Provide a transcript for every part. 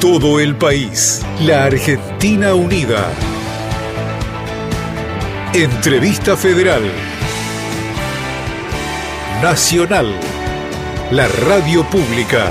todo el país. La Argentina Unida. Entrevista Federal. Nacional. La radio pública.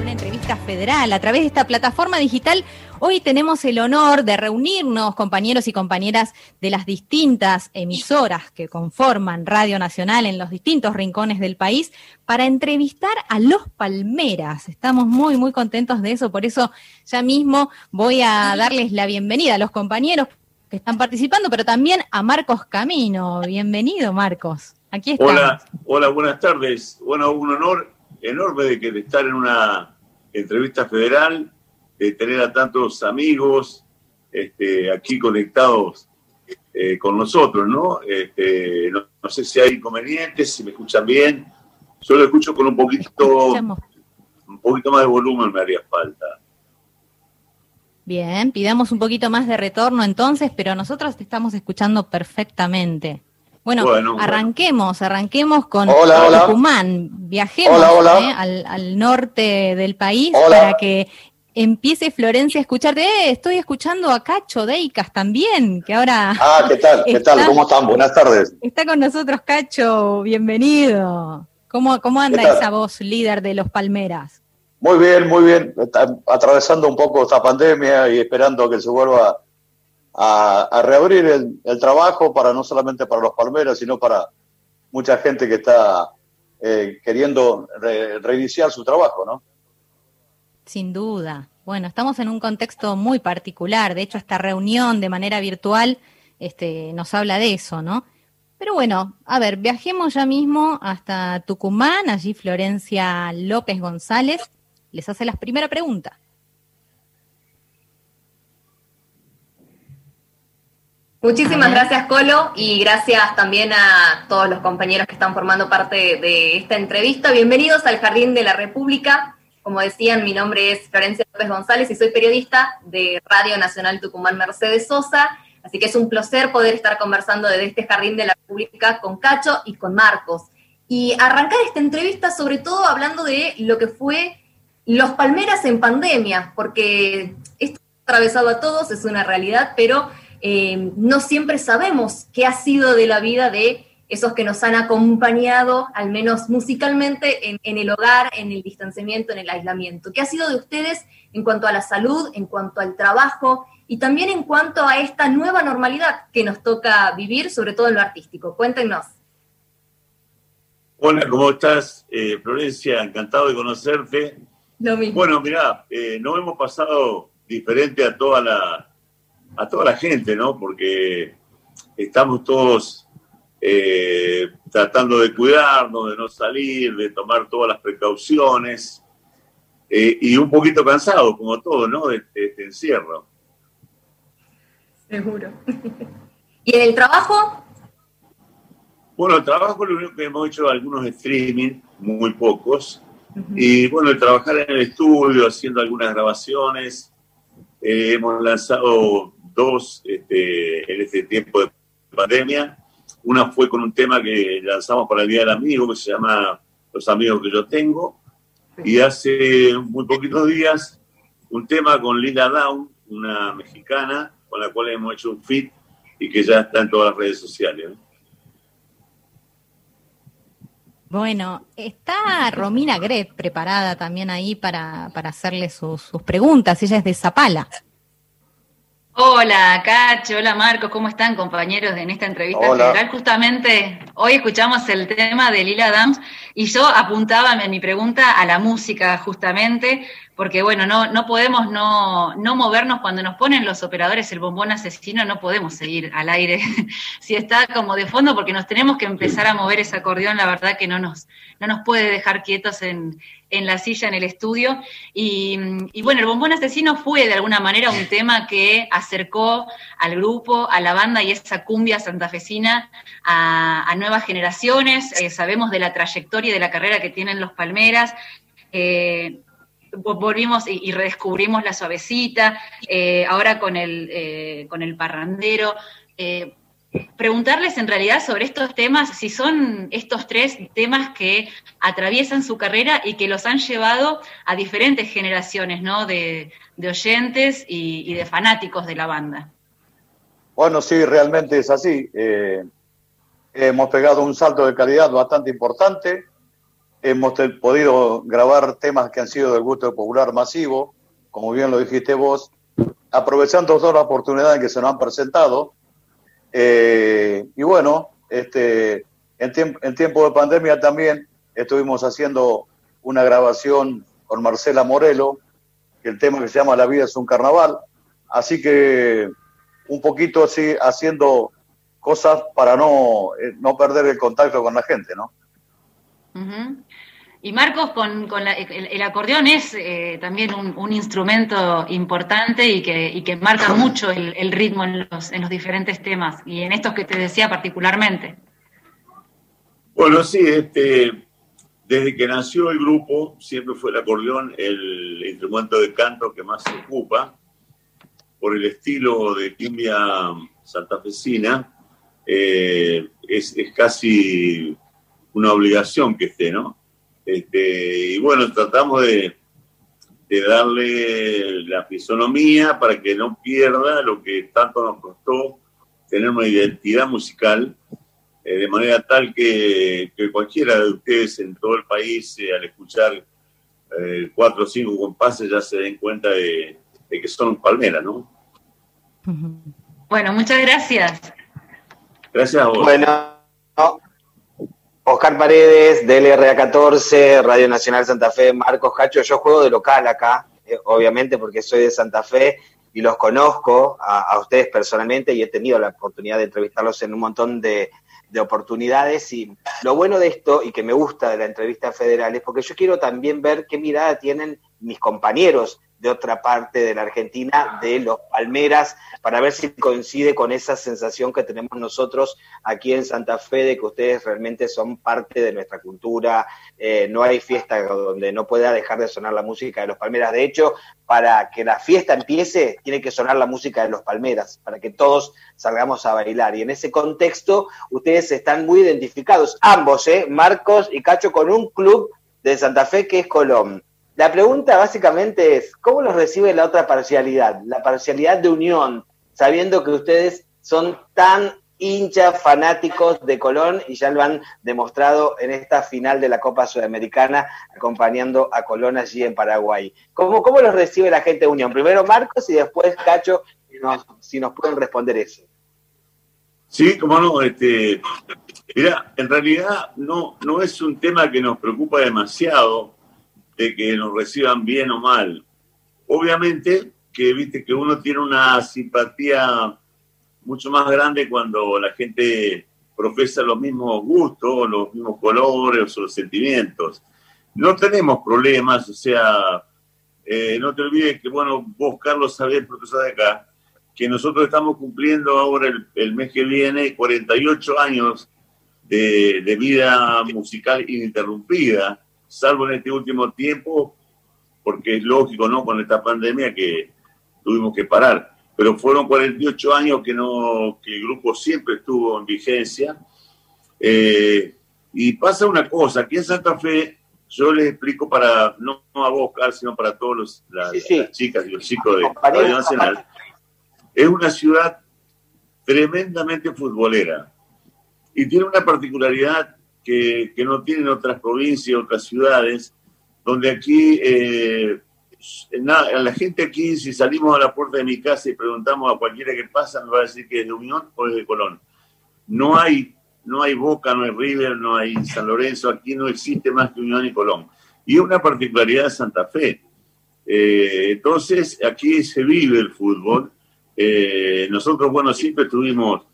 Una entrevista federal a través de esta plataforma digital. Hoy tenemos el honor de reunirnos, compañeros y compañeras de las distintas emisoras que conforman Radio Nacional en los distintos rincones del país, para entrevistar a los Palmeras. Estamos muy, muy contentos de eso, por eso ya mismo voy a darles la bienvenida a los compañeros que están participando, pero también a Marcos Camino. Bienvenido, Marcos. Aquí está. Hola, hola, buenas tardes. Bueno, un honor enorme de, que, estar en una entrevista federal, de tener a tantos amigos este, aquí conectados eh, con nosotros, ¿no? Este, ¿no? no sé si hay inconvenientes, si me escuchan bien. Yo lo escucho con un poquito, un poquito más de volumen, me haría falta. Bien, pidamos un poquito más de retorno entonces, pero nosotros te estamos escuchando perfectamente. Bueno, Bueno, arranquemos, arranquemos con Hola, hola. Tucumán. Viajemos Hola, hola. ¿eh? al, al norte del país Hola. para que empiece Florencia a escucharte. Eh, estoy escuchando a Cacho Deicas también, que ahora Ah, ¿qué tal? ¿Qué tal? ¿Cómo están? Buenas tardes. está con nosotros. Cacho, bienvenido. ¿Cómo, cómo anda esa voz líder de los Palmeras? Muy bien, muy bien. Está atravesando un poco esta pandemia y esperando que se vuelva a, a reabrir el, el trabajo para no solamente para los palmeras, sino para mucha gente que está eh, queriendo re- reiniciar su trabajo, ¿no? Sin duda. Bueno, estamos en un contexto muy particular. De hecho, esta reunión de manera virtual este, nos habla de eso, ¿no? Pero bueno, a ver, viajemos ya mismo hasta Tucumán. Allí Florencia López González les hace la primera pregunta. Muchísimas gracias, Colo, y gracias también a todos los compañeros que están formando parte de esta entrevista. Bienvenidos al Jardín de la República. Como decían, mi nombre es Florencia López González y soy periodista de Radio Nacional Tucumán Mercedes Sosa. Así que es un placer poder estar conversando desde este Jardín de la República con Cacho y con Marcos. Y arrancar esta entrevista sobre todo hablando de lo que fue los Palmeras en pandemia, porque esto ha atravesado a todos, es una realidad, pero eh, no siempre sabemos qué ha sido de la vida de esos que nos han acompañado, al menos musicalmente, en, en el hogar, en el distanciamiento, en el aislamiento. ¿Qué ha sido de ustedes en cuanto a la salud, en cuanto al trabajo y también en cuanto a esta nueva normalidad que nos toca vivir, sobre todo en lo artístico? Cuéntenos. Hola, ¿cómo estás, eh, Florencia? Encantado de conocerte. Lo mismo. Bueno, mirá, eh, nos hemos pasado diferente a toda la a toda la gente, ¿no? Porque estamos todos eh, tratando de cuidarnos, de no salir, de tomar todas las precauciones eh, y un poquito cansados, como todo, ¿no? De, de este encierro. Seguro. ¿Y en el trabajo? Bueno, el trabajo lo único que hemos hecho algunos streaming, muy pocos, y bueno, el trabajar en el estudio, haciendo algunas grabaciones, eh, hemos lanzado dos este, en este tiempo de pandemia. Una fue con un tema que lanzamos para el Día del Amigo, que se llama Los Amigos que yo tengo. Y hace muy poquitos días, un tema con Lila Down, una mexicana, con la cual hemos hecho un fit y que ya está en todas las redes sociales. ¿no? Bueno, está Romina Gret preparada también ahí para, para hacerle sus, sus preguntas. Ella es de Zapala. Hola, Cacho, hola Marcos, ¿cómo están compañeros en esta entrevista Hola. Justamente hoy escuchamos el tema de Lila Dams y yo apuntaba en mi pregunta a la música justamente, porque bueno, no, no podemos no, no movernos cuando nos ponen los operadores el bombón asesino, no podemos seguir al aire si está como de fondo porque nos tenemos que empezar a mover ese acordeón, la verdad que no nos, no nos puede dejar quietos en, en la silla en el estudio. Y, y, bueno, el bombón asesino fue de alguna manera un tema que acercó al grupo, a la banda y esa cumbia santafesina a, a nuevas generaciones. Eh, sabemos de la trayectoria y de la carrera que tienen los Palmeras. Eh, volvimos y, redescubrimos la suavecita, eh, ahora con el, eh, con el parrandero. Eh, preguntarles en realidad sobre estos temas, si son estos tres temas que atraviesan su carrera y que los han llevado a diferentes generaciones, ¿no? De, oyentes y, de fanáticos de la banda. Bueno, sí, realmente es así. Eh, hemos pegado un salto de calidad bastante importante. Hemos podido grabar temas que han sido del gusto popular masivo, como bien lo dijiste vos, aprovechando todas las oportunidades que se nos han presentado eh, y bueno, este, en, en tiempo de pandemia también estuvimos haciendo una grabación con Marcela Morelo, el tema que se llama La vida es un carnaval. Así que un poquito así haciendo cosas para no, eh, no perder el contacto con la gente, ¿no? Y Marcos, con, el, acordeón es eh, también un, instrumento importante y que, que marca mucho el, ritmo en los, en los, diferentes temas y en estos que te decía particularmente. Bueno, sí, este, desde que nació el grupo siempre fue el acordeón el instrumento de canto que más se ocupa por el estilo de cumbia santafesina. Eh, es, es casi una obligación que esté, ¿no? Este, y bueno, tratamos de, darle la fisonomía para que no pierda lo que tanto nos costó tener una identidad musical, eh, de manera tal que, cualquiera de ustedes en todo el país, eh, al escuchar eh, cuatro o cinco compases, ya se den cuenta de, que son palmeras, ¿no? Bueno, muchas gracias. Gracias a vos. Bueno, Oscar Paredes, DLRA 14, Radio Nacional Santa Fe, Marcos Cacho, yo juego de local acá, eh, obviamente porque soy de Santa Fe y los conozco a, ustedes personalmente y he tenido la oportunidad de entrevistarlos en un montón de, de, oportunidades. Y lo bueno de esto y que me gusta de la entrevista federal es porque yo quiero también ver qué mirada tienen mis compañeros de otra parte de la Argentina, de los Palmeras, para ver si coincide con esa sensación que tenemos nosotros aquí en Santa Fe de que ustedes realmente son parte de nuestra cultura. Eh, no hay fiesta donde no pueda dejar de sonar la música de los Palmeras. De hecho, para que la fiesta empiece, tiene que sonar la música de los Palmeras, para que todos salgamos a bailar. Y en ese contexto, ustedes están muy identificados, ambos, ¿eh? Marcos y Cacho, con un club de Santa Fe que es Colón. La pregunta básicamente es, ¿cómo los recibe la otra parcialidad? La parcialidad de unión, sabiendo que ustedes son tan hinchas fanáticos de Colón y ya lo han demostrado en esta final de la Copa Sudamericana acompañando a Colón allí en Paraguay. ¿Cómo, cómo los recibe la gente de Unión? Primero Marcos y después Cacho, si nos, pueden responder eso. Sí, cómo no. Este, mira, en realidad no, no es un tema que nos preocupa demasiado de que nos reciban bien o mal. Obviamente que viste que uno tiene una simpatía mucho más grande cuando la gente profesa los mismos gustos, los mismos colores o los sentimientos. No tenemos problemas, o sea, eh, no te olvides que, bueno, vos, Carlos, sabés, profesor de acá, que nosotros estamos cumpliendo ahora el, mes que viene 48 años de, de vida musical ininterrumpida salvo en este último tiempo, porque es lógico, ¿no? Con esta pandemia que tuvimos que parar. Pero fueron 48 años que, no, que el grupo siempre estuvo en vigencia. Eh, y pasa una cosa, aquí en Santa Fe, yo les explico para, no a vos, Carl, sino para todos las, chicas y los chicos de Radio Nacional, es una ciudad tremendamente futbolera y tiene una particularidad que, no tienen otras provincias, otras ciudades, donde aquí, eh, la gente aquí, si salimos a la puerta de mi casa y preguntamos a cualquiera que pasa, nos va a decir que es de Unión o es de Colón. No hay, no hay Boca, no hay River, no hay San Lorenzo, aquí no existe más que Unión y Colón. Y es una particularidad de Santa Fe. Eh, entonces, aquí se vive el fútbol. Eh, nosotros, bueno, siempre estuvimos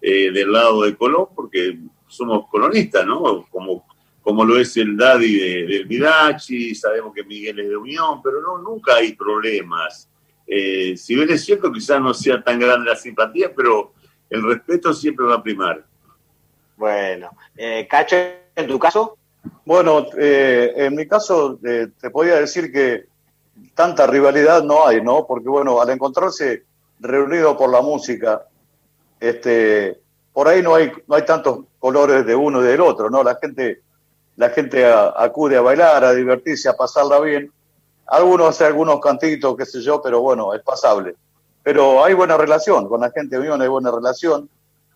del lado de Colón porque somos colonistas, ¿no? Como, como lo es el Daddy de, del Midachi, sabemos que Miguel es de Unión, pero no, nunca hay problemas. Eh, si bien es cierto, quizás no sea tan grande la simpatía, pero el respeto siempre va a primar. Bueno, eh, Cacho, ¿en tu caso? Bueno, eh, en mi caso te podría decir que tanta rivalidad no hay, ¿no? Porque bueno, al encontrarse reunidos por la música, este, por ahí no hay, no hay tantos colores de uno y del otro, ¿no? La gente, la gente acude a bailar, a divertirse, a pasarla bien. Algunos hacen algunos cantitos, qué sé yo, pero bueno, es pasable. Pero hay buena relación, con la gente de Unión hay buena relación.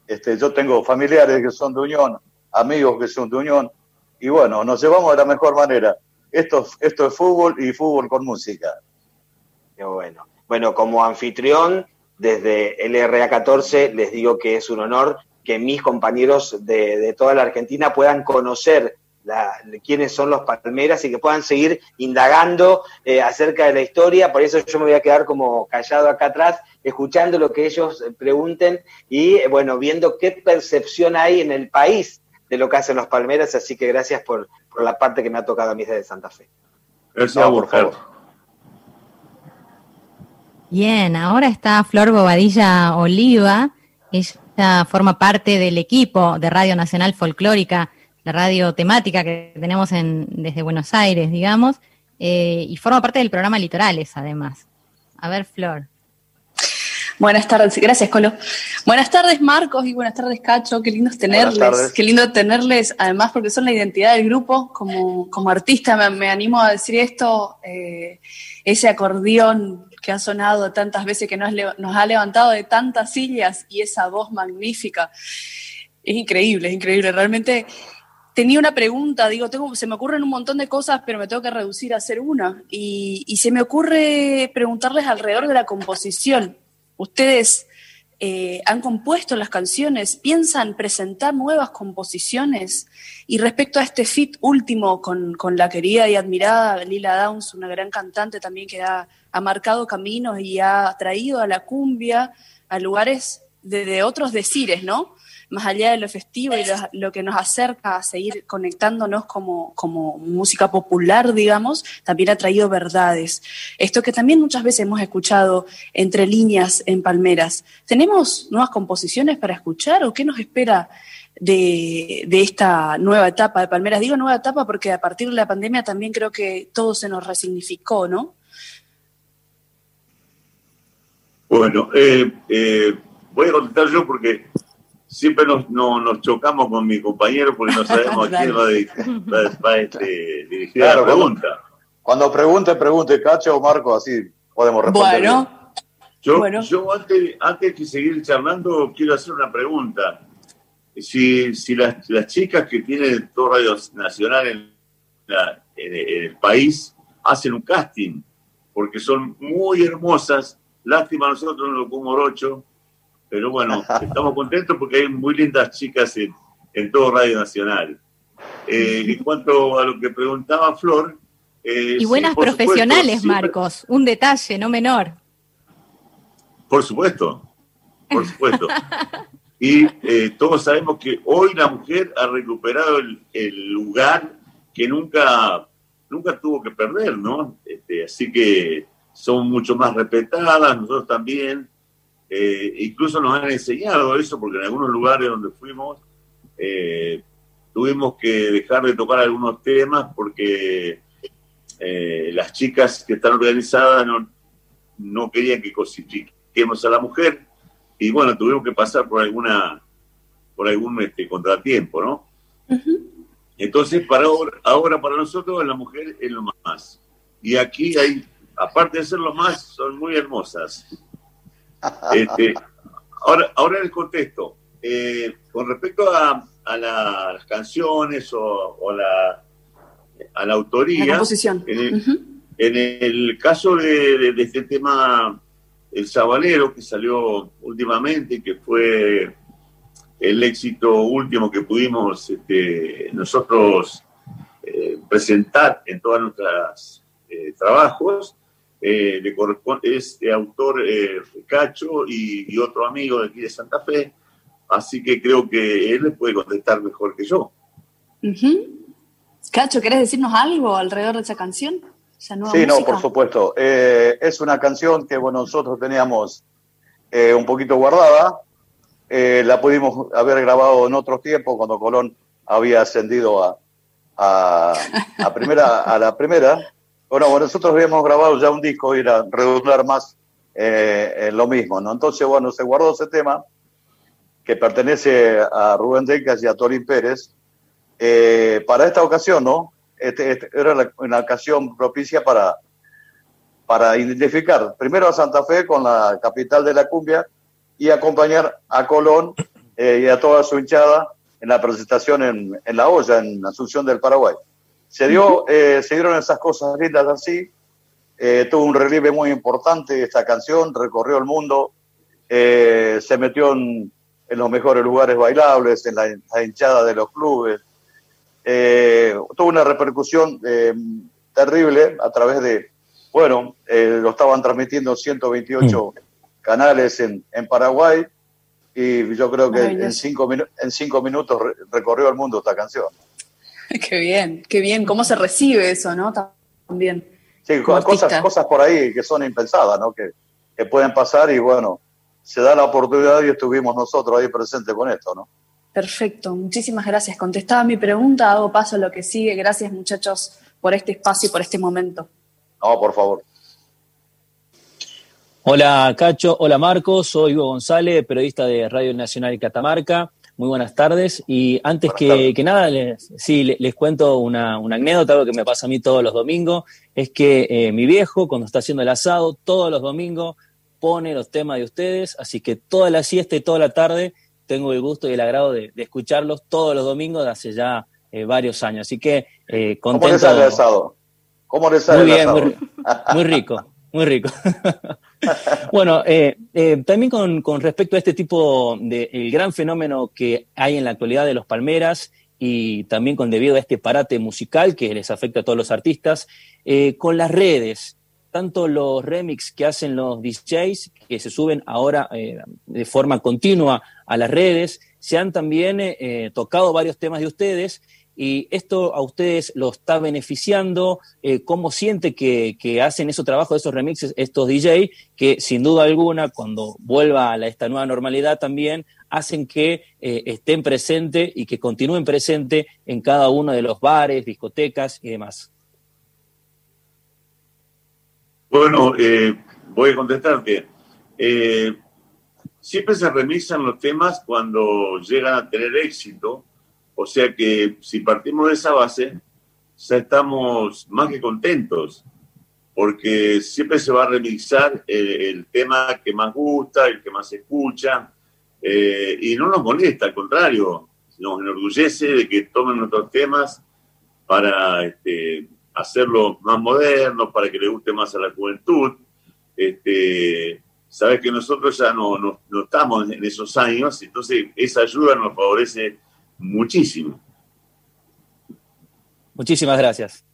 Este, yo tengo familiares que son de Unión, amigos que son de Unión, y bueno, nos llevamos de la mejor manera. Esto, esto es fútbol y fútbol con música. Qué bueno. Bueno, como anfitrión, desde LRA 14 les digo que es un honor que mis compañeros de, toda la Argentina puedan conocer quiénes son los Palmeras y que puedan seguir indagando eh, acerca de la historia. Por eso yo me voy a quedar como callado acá atrás, escuchando lo que ellos pregunten y, eh, bueno, viendo qué percepción hay en el país de lo que hacen los Palmeras. Así que gracias por, la parte que me ha tocado a mí desde Santa Fe. Gracias, por favor. Bien, ahora está Flor Bobadilla Oliva. Ella forma parte del equipo de Radio Nacional Folclórica la radio temática que tenemos en, desde Buenos Aires, digamos, eh, y forma parte del programa Litorales, además. A ver, Flor. Buenas tardes, gracias Colo. Buenas tardes Marcos y buenas tardes Cacho, qué lindo tenerles, qué lindo tenerles, además porque son la identidad del grupo, como, como artista me, animo a decir esto, eh, ese acordeón que ha sonado tantas veces, que nos, ha levantado de tantas sillas y esa voz magnífica, es increíble, es increíble, realmente tenía una pregunta, digo, se me ocurren un montón de cosas, pero me tengo que reducir a hacer una. Y, se me ocurre preguntarles alrededor de la composición. Ustedes eh, han compuesto las canciones, piensan presentar nuevas composiciones. Y respecto a este fit último con, la querida y admirada Lila Downs, una gran cantante también que ha, marcado caminos y ha traído a la cumbia a lugares de, de otros decires, ¿no? Más allá de lo festivo y lo, que nos acerca a seguir conectándonos como, como música popular, digamos, también ha traído verdades. Esto que también muchas veces hemos escuchado entre líneas en Palmeras. ¿Tenemos nuevas composiciones para escuchar o qué nos espera de, de, esta nueva etapa de Palmeras. Digo nueva etapa porque a partir de la pandemia también creo que todo se nos resignificó, ¿no? Bueno, eh, eh, voy a contestar yo porque siempre nos, nos chocamos con mi compañero porque no sabemos a quién va, a, este, dirigir la pregunta. Cuando, pregunte, pregunte Cacho o Marco, así podemos responder. Bueno, yo, yo antes, antes de seguir charlando, quiero hacer una pregunta. Si, si las, las chicas que tienen todo Radio Nacional en, en el país hacen un casting, porque son muy hermosas, lástima nosotros en lo Morocho, pero bueno, estamos contentos porque hay muy lindas chicas en, todo Radio Nacional. Eh, en cuanto a lo que preguntaba Flor. Eh, y buenas profesionales, Marcos, un detalle no menor. Por supuesto, por supuesto. y eh, todos sabemos que hoy la mujer ha recuperado el, lugar que nunca, nunca tuvo que perder, ¿no? Este, así que son mucho más respetadas, nosotros también. Eh, incluso nos han enseñado eso, porque en algunos lugares donde fuimos eh, tuvimos que dejar de tocar algunos temas porque eh, las chicas que están organizadas no, no querían que cosifiquemos a la mujer y bueno, tuvimos que pasar por alguna por algún este, contratiempo, ¿no? Entonces, para ahora, ahora para nosotros la mujer es lo más. Y aquí hay, aparte de ser lo más, son muy hermosas. Este, ahora, ahora el contexto. Eh, con respecto a, las canciones o, la, a la autoría, en, el, caso de, este tema, El Sabalero, que salió últimamente, que fue el éxito último que pudimos este, nosotros eh, presentar en todos nuestros eh, trabajos, eh, le corresponde, es de autor eh, Cacho y, otro amigo de aquí de Santa Fe, así que creo que él le puede contestar mejor que yo. Cacho, ¿querés decirnos algo alrededor de esa canción? sí, no, por supuesto. Eh, es una canción que bueno, nosotros teníamos un poquito guardada. la pudimos haber grabado en otros tiempos cuando Colón había ascendido a, a, a primera, a la primera bueno, nosotros habíamos grabado ya un disco y era redundar más eh, en lo mismo, ¿no? Entonces, bueno, se guardó ese tema que pertenece a Rubén Decas y a Torín Pérez, eh, para esta ocasión, ¿no? Este, este, era una ocasión propicia para, para identificar primero a Santa Fe con la capital de la cumbia y acompañar a Colón eh, y a toda su hinchada en la presentación en, en, La Olla, en Asunción del Paraguay. Se, dio, eh, se dieron esas cosas lindas así, eh, tuvo un relieve muy importante esta canción, recorrió el mundo, se metió en, en, los mejores lugares bailables, en la, hinchada de los clubes, tuvo una repercusión terrible a través de, bueno, lo estaban transmitiendo 128 canales en, en Paraguay, y yo creo que en cinco, en cinco minutos recorrió el mundo esta canción. Qué bien, qué bien. ¿Cómo se recibe eso, no? También. Sí, cosas, cosas por ahí que son impensadas, ¿no? Que, que, pueden pasar y bueno, se da la oportunidad y estuvimos nosotros ahí presentes con esto, ¿no? Perfecto, muchísimas gracias. Contestaba mi pregunta, hago paso a lo que sigue. Gracias muchachos por este espacio y por este momento. No, por favor. Hola Cacho, hola Marcos, soy Hugo González, periodista de Radio Nacional Catamarca. Muy buenas tardes. Y antes que, nada, les, sí, les, cuento una, anécdota, algo que me pasa a mí todos los domingos, es que eh, mi viejo, cuando está haciendo el asado, todos los domingos pone los temas de ustedes, así que toda la siesta y toda la tarde tengo el gusto y el agrado de, escucharlos todos los domingos de hace ya eh, varios años. Así que eh, contento. ¿Cómo les sale el asado? ¿Cómo les sale muy bien, muy rico, muy rico. bueno, eh, eh, también con, respecto a este tipo de el gran fenómeno que hay en la actualidad de los palmeras y también con debido a este parate musical que les afecta a todos los artistas, eh, con las redes, tanto los remix que hacen los DJs, que se suben ahora de forma continua a las redes, se han también tocado varios temas de ustedes y esto a ustedes lo está beneficiando, eh, cómo siente que, hacen ese trabajo, esos remixes, estos DJ, que sin duda alguna, cuando vuelva a esta nueva normalidad también, hacen que eh, estén presentes y que continúen presentes en cada uno de los bares, discotecas y demás. Bueno, eh, voy a contestarte. siempre se remixan los temas cuando llegan a tener éxito o sea que si partimos de esa base, ya estamos más que contentos, porque siempre se va a remixar el, tema que más gusta, el que más se escucha, eh, y no nos molesta, al contrario, nos enorgullece de que tomen nuestros temas para este, hacerlos más modernos, para que le guste más a la juventud. Este, Sabes que nosotros ya no, no estamos en esos años, entonces esa ayuda nos favorece muchísimo. Muchísimas gracias.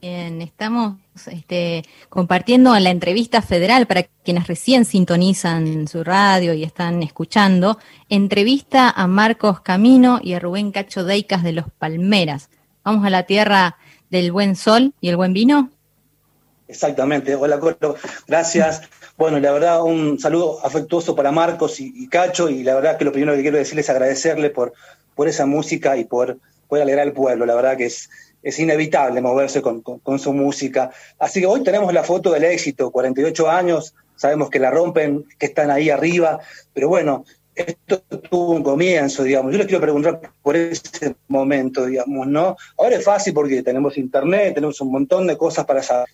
Bien, estamos este, compartiendo la entrevista federal para quienes recién sintonizan su radio y están escuchando. Entrevista a Marcos Camino y a Rubén Cacho Deicas de Los Palmeras. Vamos a la tierra del buen sol y el buen vino. Exactamente. Hola, Colo. Gracias. Bueno, la verdad, un saludo afectuoso para Marcos y, Cacho, y la verdad que lo primero que quiero decirles es agradecerle por, por esa música y por poder alegrar al pueblo. La verdad que es, es inevitable moverse con, con, su música. Así que hoy tenemos la foto del éxito, 48 años, sabemos que la rompen, que están ahí arriba, pero bueno, esto tuvo un comienzo, digamos. Yo les quiero preguntar por ese momento, digamos, ¿no? Ahora es fácil porque tenemos internet, tenemos un montón de cosas para saber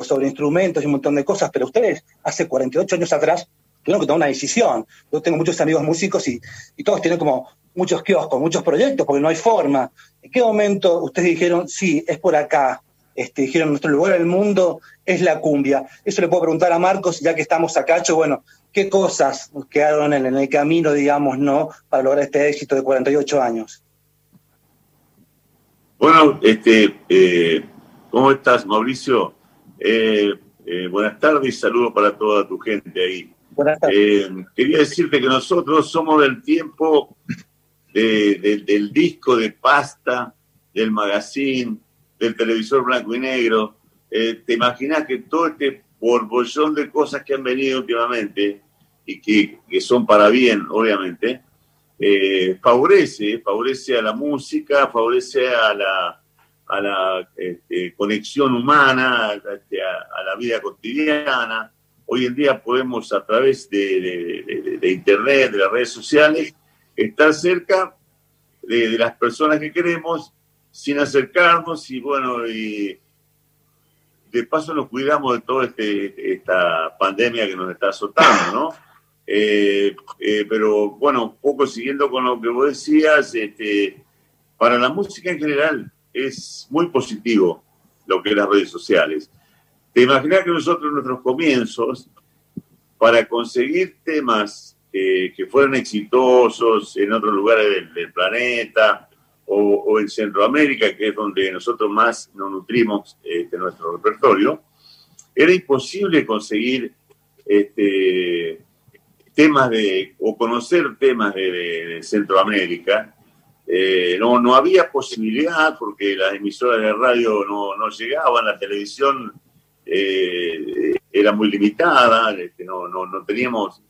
sobre instrumentos y un montón de cosas, pero ustedes hace 48 años atrás tuvieron que tomar una decisión. Yo tengo muchos amigos músicos y, todos tienen como muchos kioscos, muchos proyectos, porque no hay forma. ¿En qué momento ustedes dijeron, sí, es por acá? Este, dijeron, nuestro lugar en el mundo es la cumbia. Eso le puedo preguntar a Marcos, ya que estamos acá, yo, bueno, ¿qué cosas quedaron en, el camino, digamos, no, para lograr este éxito de 48 años? Bueno, este, eh, ¿cómo estás, Mauricio? Eh, eh, buenas tardes y saludos para toda tu gente ahí. Eh, quería decirte que nosotros somos del tiempo del disco de pasta, del magazine, del televisor blanco y negro. te imaginas que todo este borbollón de cosas que han venido últimamente y que, que son para bien, obviamente, favorece, favorece a la música, favorece a la, a la este, conexión humana, este, a, la vida cotidiana. hoy en día podemos a través de, Internet, de las redes sociales, estar cerca de, las personas que queremos sin acercarnos y bueno, y de paso nos cuidamos de toda este, esta pandemia que nos está azotando, ¿no? Eh, eh, pero bueno, un poco siguiendo con lo que vos decías, este, para la música en general es muy positivo lo que es las redes sociales. Te imaginas que nosotros en nuestros comienzos, para conseguir temas eh, que fueran exitosos en otros lugares del, planeta o, en Centroamérica, que es donde nosotros más nos nutrimos este, nuestro repertorio, era imposible conseguir este, temas de, o conocer temas de, Centroamérica. Eh, no, no había posibilidad porque las emisoras de radio no, no llegaban, la televisión eh, era muy limitada, este, no, no, no, teníamos,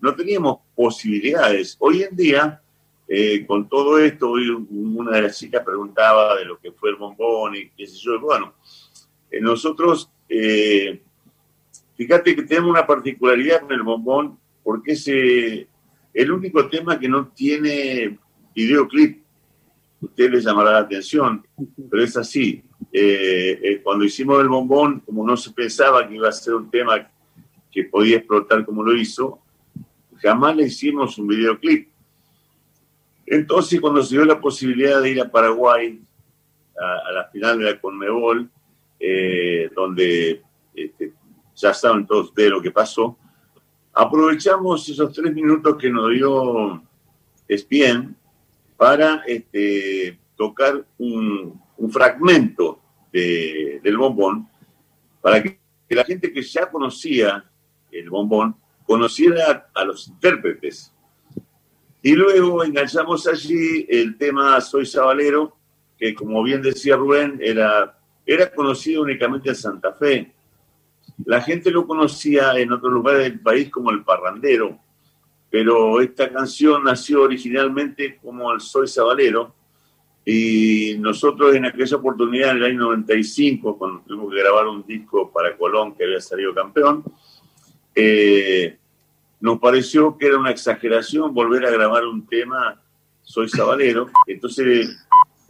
no teníamos posibilidades. Hoy en día, eh, con todo esto, hoy una de las chicas preguntaba de lo que fue el bombón y qué sé yo. Bueno, nosotros, fíjate que tenemos una particularidad con el bombón porque es el único tema que no tiene videoclip. Usted le llamará la atención, pero es así. Eh, eh, cuando hicimos el bombón, como no se pensaba que iba a ser un tema que podía explotar como lo hizo, jamás le hicimos un videoclip. Entonces, cuando se dio la posibilidad de ir a Paraguay a, la final de la Conmebol, donde este, ya saben todos ustedes lo que pasó, Aprovechamos esos tres minutos que nos dio Spien para este, tocar un, fragmento del bombón para que, la gente que ya conocía el bombón conociera a los intérpretes. Y luego enganchamos allí el tema Soy Sabalero, que como bien decía Rubén, era, era conocido únicamente en Santa Fe la gente lo conocía en otros lugares del país como el parrandero, pero esta canción nació originalmente como el Soy Sabalero y nosotros en aquella oportunidad, en el año 95, cuando tuvimos que grabar un disco para Colón que había salido campeón, eh, nos pareció que era una exageración volver a grabar un tema Soy Sabalero, entonces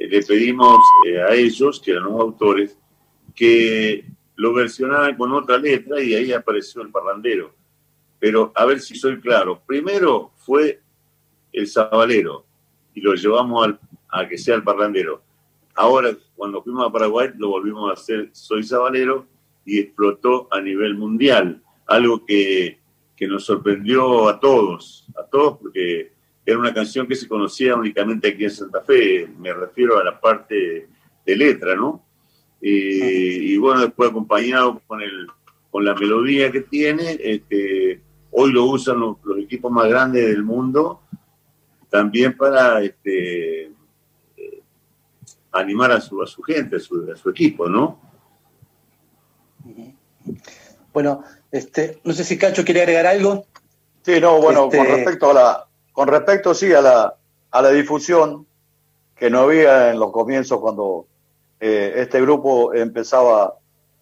eh, le pedimos eh, a ellos, que eran los autores, que lo versionaban con otra letra y ahí apareció el parrandero. Pero a ver si soy claro. Primero fue el sabalero y lo llevamos al, a que sea el parrandero. Ahora, cuando fuimos a Paraguay, lo volvimos a hacer Soy Sabalero y explotó a nivel mundial. Algo que, que nos sorprendió a todos, a todos, porque era una canción que se conocía únicamente aquí en Santa Fe. Me refiero a la parte de letra, ¿no? y bueno, después acompañado con, el, con la melodía que tiene, este, hoy lo usan los, equipos más grandes del mundo también para este, eh, animar a su, a su gente, a su, equipo, ¿no? Bueno, este, no sé si Cacho quiere agregar algo. Sí, no, bueno, con este, respecto a la, con respecto sí a la, a la difusión que no había en los comienzos cuando eh, este grupo empezaba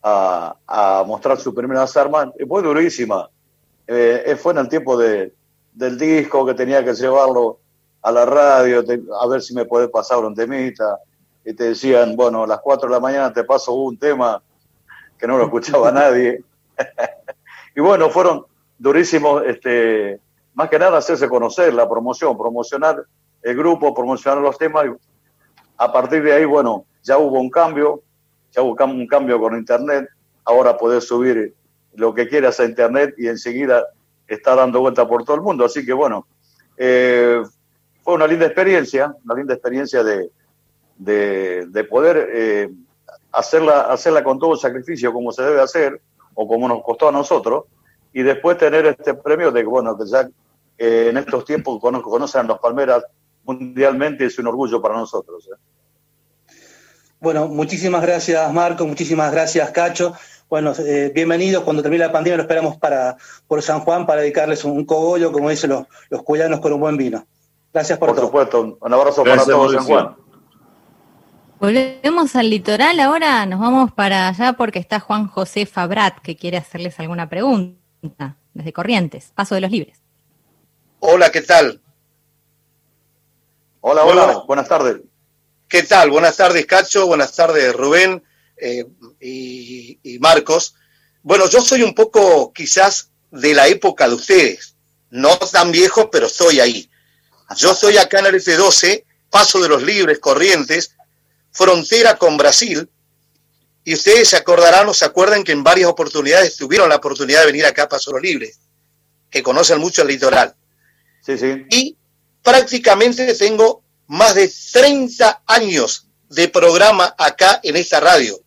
a, mostrar sus primeras armas, fue durísima. Eh, fue en el tiempo de, del disco que tenía que llevarlo a la radio, a ver si me puede pasar un temita. Y te decían, bueno, a las 4 de la mañana te paso un tema que no lo escuchaba nadie. y bueno, fueron durísimos, este, más que nada hacerse conocer la promoción, promocionar el grupo, promocionar los temas. Y a partir de ahí, bueno, ya hubo un cambio, ya hubo un cambio con Internet, ahora puedes subir lo que quieras a Internet y enseguida está dando vuelta por todo el mundo. Así que bueno, eh, fue una linda experiencia, una linda experiencia de, de, poder eh, hacerla, hacerla con todo el sacrificio como se debe hacer o como nos costó a nosotros y después tener este premio de bueno, que ya eh, en estos tiempos conocen los Palmeras mundialmente es un orgullo para nosotros. Bueno, muchísimas gracias Marco, muchísimas gracias Cacho. Bueno, eh, bienvenidos. Cuando termine la pandemia lo esperamos para, por San Juan para dedicarles un, cogollo, como dicen los, los cuyanos, con un buen vino. Gracias por, todo. Por supuesto, un abrazo para todos San Juan. Volvemos al litoral ahora, nos vamos para allá porque está Juan José Fabrat que quiere hacerles alguna pregunta. desde Corrientes, Paso de los Libres. Hola, ¿qué tal? Hola, hola, buenas tardes. ¿Qué tal? Buenas tardes, Cacho, buenas tardes, Rubén eh, y, Marcos. Bueno, yo soy un poco quizás de la época de ustedes, no tan viejo, pero estoy ahí. Yo estoy acá en el F12, Paso de los Libres, Corrientes, frontera con Brasil, y ustedes se acordarán o se acuerdan que en varias oportunidades tuvieron la oportunidad de venir acá a Paso de los Libres, que conocen mucho el litoral. Sí, sí. Y prácticamente tengo más de 30 años de programa acá en esta radio.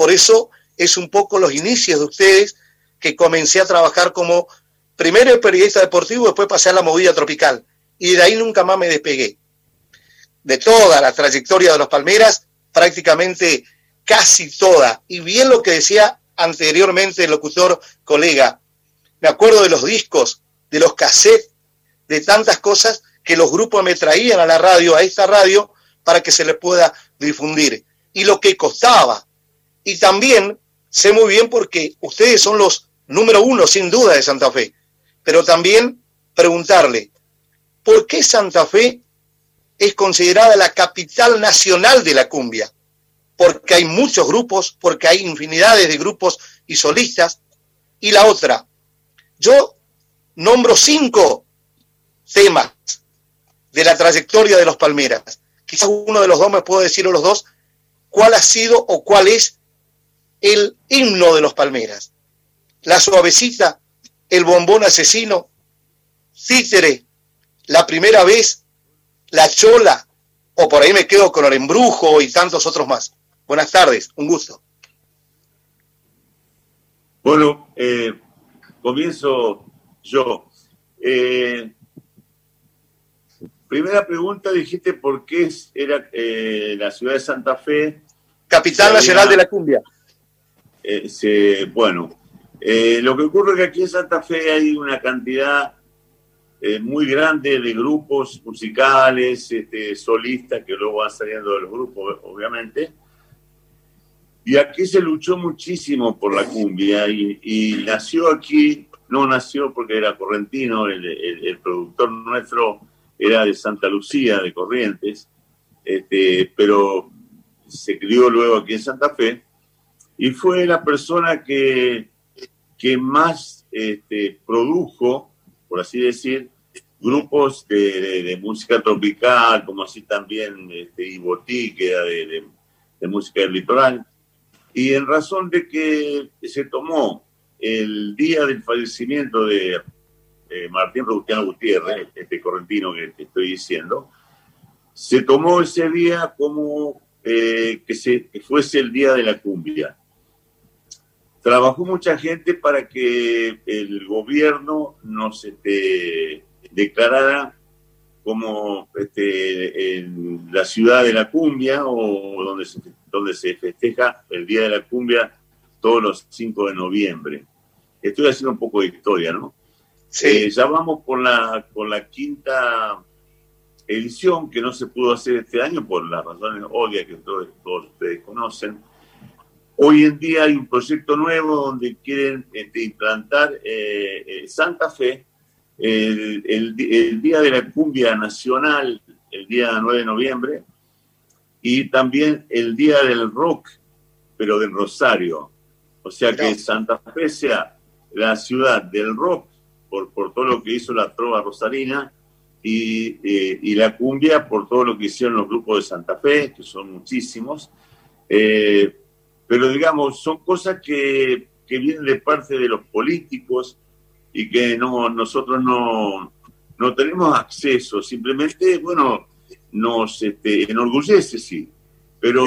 Por eso es un poco los inicios de ustedes que comencé a trabajar como primero periodista deportivo, después pasé a la movida tropical. Y de ahí nunca más me despegué. De toda la trayectoria de los Palmeras, prácticamente casi toda. Y bien lo que decía anteriormente el locutor colega, me acuerdo de los discos, de los cassettes, de tantas cosas que los grupos me traían a la radio, a esta radio, para que se le pueda difundir. Y lo que costaba. Y también sé muy bien porque ustedes son los número uno, sin duda, de Santa Fe. Pero también preguntarle, ¿por qué Santa Fe es considerada la capital nacional de la cumbia? Porque hay muchos grupos, porque hay infinidades de grupos y solistas. Y la otra, yo nombro cinco temas de la trayectoria de los Palmeras. Quizás uno de los dos me puedo decir o los dos cuál ha sido o cuál es el himno de los Palmeras. La suavecita, el bombón asesino, Cítere, la primera vez, la chola, o por ahí me quedo con el embrujo y tantos otros más. Buenas tardes, un gusto. Bueno, eh, comienzo yo. Eh, Primera pregunta, dijiste por qué era eh, la ciudad de Santa Fe. Capital Nacional de la Cumbia. Eh, bueno, eh, lo que ocurre es que aquí en Santa Fe hay una cantidad muy grande de grupos musicales, este, solistas, que luego van saliendo de los grupos, obviamente. Y aquí se luchó muchísimo por la cumbia y, nació aquí, no nació porque era correntino, el productor nuestro era de Santa Lucía, de Corrientes, este, pero se crió luego aquí en Santa Fe y fue la persona que, que más este, produjo, por así decir, grupos de, música tropical, como así también este, Ibotí, que era de, de, música del litoral. Y en razón de que se tomó el día del fallecimiento de eh, Martín Robustiano Gutiérrez, este correntino que te estoy diciendo, se tomó ese día como eh, que, se, fuese el día de la cumbia. Trabajó mucha gente para que el gobierno nos este, declarara como este, la ciudad de la cumbia o donde se, donde se festeja el Día de la Cumbia todos los 5 de noviembre. Estoy haciendo un poco de historia, ¿no? Eh, ya vamos por la, por la quinta edición que no se pudo hacer este año por las razones obvias que todos, ustedes conocen. Hoy en día hay un proyecto nuevo donde quieren este, implantar eh, eh, Santa Fe, el, el, Día de la Cumbia Nacional, el día 9 de noviembre, y también el Día del Rock, pero del Rosario. O sea que Santa Fe sea la ciudad del rock por, por todo lo que hizo la trova rosarina y, eh, y, la cumbia por todo lo que hicieron los grupos de Santa Fe, que son muchísimos. Eh, pero digamos, son cosas que, que, vienen de parte de los políticos y que no, nosotros no, no tenemos acceso. Simplemente, bueno, nos este, enorgullece, sí. Pero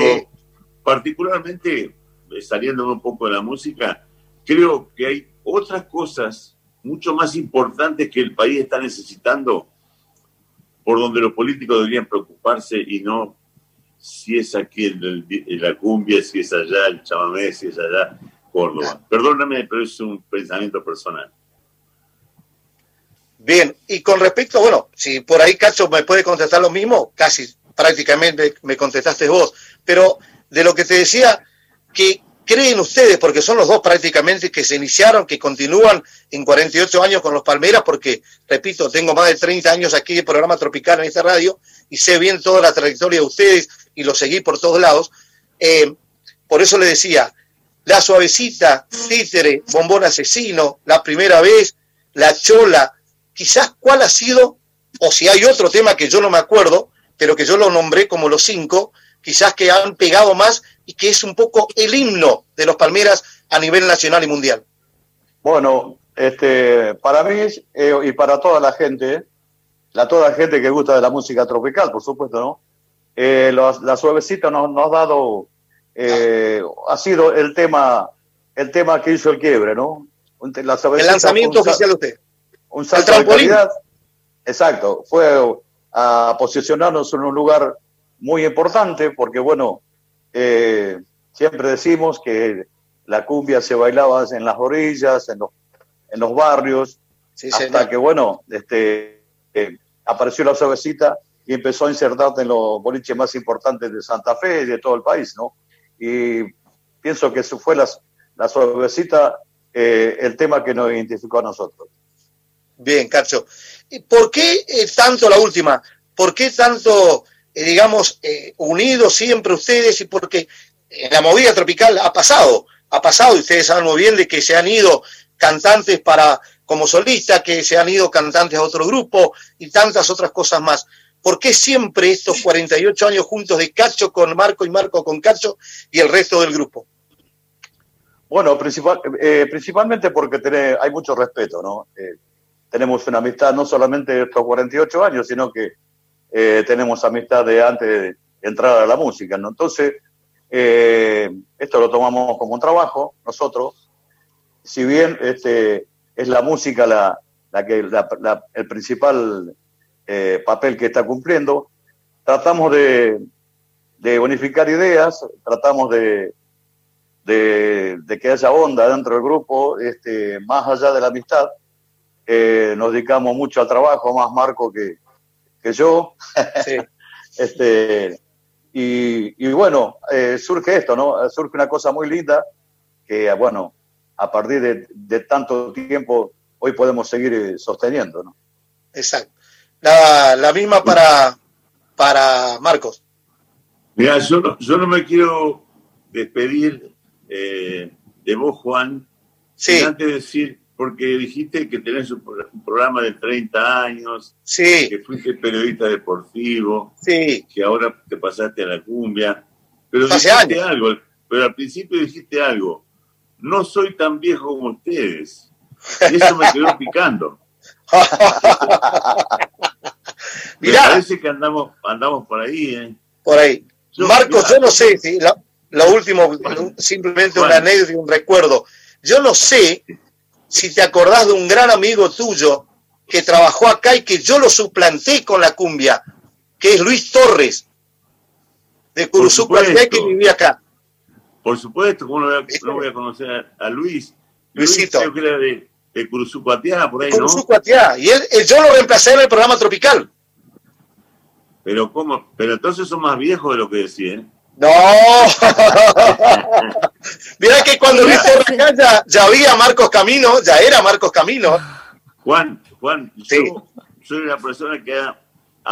particularmente, saliendo un poco de la música, creo que hay otras cosas mucho más importantes que el país está necesitando, por donde los políticos deberían preocuparse y no si es aquí el, la cumbia, si es allá el chamamé, si es allá Córdoba. Perdóname, pero es un pensamiento personal. Bien, y con respecto, bueno, si por ahí Cacho me puede contestar lo mismo, casi prácticamente me contestaste vos, pero de lo que te decía, que creen ustedes, porque son los dos prácticamente que se iniciaron, que continúan en 48 años con los Palmeras, porque, repito, tengo más de 30 años aquí de programa tropical en esta radio y sé bien toda la trayectoria de ustedes y lo seguí por todos lados. Eh, por eso le decía, la suavecita, títere, bombón asesino, la primera vez, la chola, quizás cuál ha sido, o si hay otro tema que yo no me acuerdo, pero que yo lo nombré como los cinco, quizás que han pegado más y que es un poco el himno de los Palmeras a nivel nacional y mundial. Bueno, este, para mí eh, y para toda la gente, la toda la gente que gusta de la música tropical, por supuesto, ¿no? Eh, la suavecita nos, nos, ha dado, eh, ha sido el tema, el tema que hizo el quiebre, ¿no? el lanzamiento oficial de usted. Un salto de calidad. Exacto, fue a posicionarnos en un lugar muy importante porque, bueno, eh, siempre decimos que la cumbia se bailaba en las orillas, en los, en los barrios, hasta que, bueno, este, eh, apareció la suavecita y empezó a insertarse en los boliches más importantes de Santa Fe y de todo el país, ¿no? Y pienso que eso fue la, la suavecita eh, el tema que nos identificó a nosotros. Bien, Cacho. ¿Por qué tanto la última? ¿Por qué tanto eh, digamos, eh, unidos siempre ustedes y porque en la movida tropical ha pasado, ha pasado y ustedes saben muy bien de que se han ido cantantes para como solista, que se han ido cantantes a otro grupo y tantas otras cosas más. ¿Por qué siempre estos 48 años juntos de Cacho con Marco y Marco con Cacho y el resto del grupo? Bueno, principal, eh, principalmente porque hay mucho respeto, ¿no? tenemos una amistad no solamente de estos 48 años, sino que eh, tenemos amistad de antes de entrar a la música, ¿no? Entonces, eh, esto lo tomamos como un trabajo nosotros, si bien este, es la música la, la que, el principal eh, papel que está cumpliendo, tratamos de, de unificar ideas, tratamos de, de, de, que haya onda dentro del grupo, este, más allá de la amistad. nos dedicamos mucho al trabajo, más Marco que, que yo. este, y, bueno, eh, surge esto, ¿no? Surge una cosa muy linda que, bueno, a partir de, tanto tiempo, hoy podemos seguir eh, sosteniendo, ¿no? Exacto. La, misma para, para Marcos. Mira, yo no, yo no me quiero despedir eh, de vos, Juan, sí. sin antes decir porque dijiste que tenés un, programa de 30 años, que fuiste periodista deportivo, que ahora te pasaste a la cumbia, pero dijiste algo, pero al principio dijiste algo, no soy tan viejo como ustedes, y eso me quedó picando. me parece que andamos, andamos por ahí, ¿eh? Por ahí. Marcos, yo no sé, si lo último, simplemente una anécdota y un recuerdo. Yo no sé si te acordás de un gran amigo tuyo que trabajó acá y que yo lo suplanté con la cumbia, que es Luis Torres, de Curuzucuatiá, que vivía acá. Por supuesto, ¿cómo no voy a, conocer a, Luis? Luisito. Luis, creo que era de, de Curuzucuatiá, por ahí, ¿no? Y él, yo lo reemplacé en el programa Tropical. Pero cómo, pero entonces son más viejos de lo que decían. ¿eh? No. Mira que cuando viste ya, ya había Marcos Camino, ya era Marcos Camino. Juan, Juan, yo soy una persona que ha,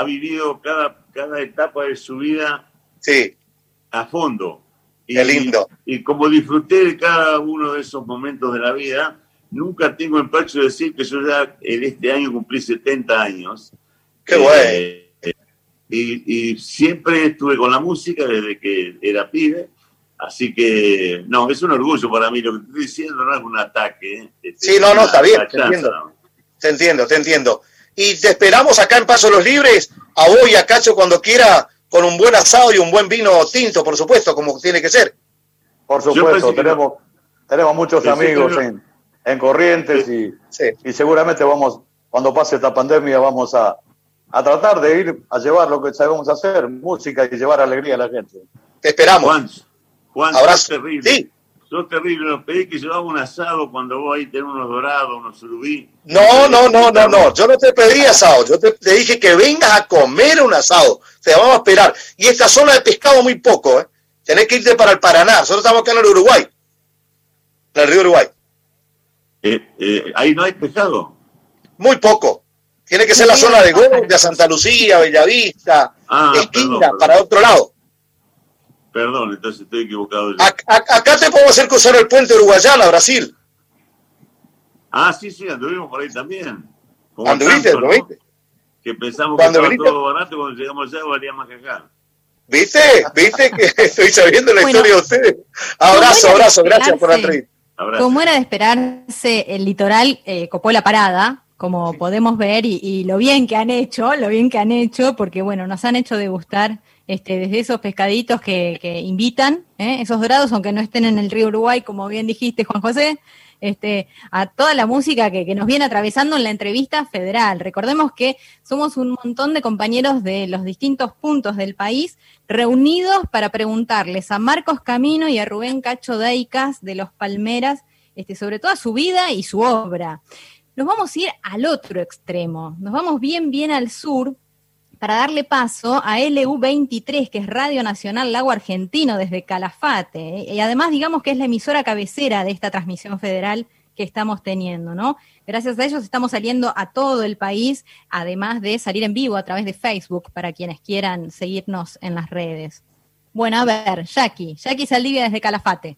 vivido cada, cada etapa de su vida sí. a fondo. Y, Qué lindo. Y, como disfruté de cada uno de esos momentos de la vida, nunca tengo empacho de decir que yo ya en este año cumplí 70 años. Qué bueno y, siempre estuve con la música desde que era pibe. Así que, no, es un orgullo para mí. Lo que estoy diciendo no es un ataque. ¿eh? sí, no, no, está bien. Te entiendo. te entiendo, te entiendo. Y te esperamos acá en Paso Los Libres, a vos y a Cacho cuando quiera, con un buen asado y un buen vino tinto, por supuesto, como tiene que ser. Por supuesto, tenemos, tenemos muchos amigos en, en, Corrientes y, y seguramente vamos, cuando pase esta pandemia, vamos a, a tratar de ir a llevar lo que sabemos hacer, música y llevar alegría a la gente. Te esperamos. Juan, Juan Abrazo. terrible. Sí. Sos terrible, nos pedí que llevamos un asado cuando vos ahí tenés unos dorados, unos surubí. No, no, no, no, no, yo no te pedí asado, yo te, dije que vengas a comer un asado, te vamos a esperar. Y esta zona de pescado muy poco, ¿eh? Tenés que irte para el Paraná, nosotros estamos acá en el Uruguay, en el río Uruguay. Eh, eh, ahí no hay pescado. Muy poco. Tiene que ser la zona de Gómez, Santa Lucía, Bellavista, ah, esquina, para otro lado. Perdón, entonces estoy equivocado. acá te puedo hacer cruzar el puente Uruguayana, Brasil. Ah, sí, sí, anduvimos por ahí también. ¿Anduviste? ¿Anduviste? Que pensamos que estaba todo barato cuando llegamos allá valía más que acá. ¿Viste? ¿Viste que estoy sabiendo la historia de ustedes? Abrazo, abrazo, gracias por la entrevista. Como era de esperarse, el litoral eh, copó la parada, como podemos ver, y, lo bien que han hecho, lo bien que han hecho, porque bueno, nos han hecho degustar este, desde esos pescaditos que, invitan, ¿eh? esos dorados, aunque no estén en el río Uruguay, como bien dijiste, Juan José, este, a toda la música que, nos viene atravesando en la entrevista federal. Recordemos que somos un montón de compañeros de los distintos puntos del país reunidos para preguntarles a Marcos Camino y a Rubén Cacho Deicas de Los Palmeras, este, sobre toda su vida y su obra. Nos vamos a ir al otro extremo, nos vamos bien, bien al sur, para darle paso a LU23, que es Radio Nacional Lago Argentino desde Calafate. Y además, digamos que es la emisora cabecera de esta transmisión federal que estamos teniendo, ¿no? Gracias a ellos estamos saliendo a todo el país, además de salir en vivo a través de Facebook para quienes quieran seguirnos en las redes. Bueno, a ver, Jackie, Jackie Saldivia desde Calafate.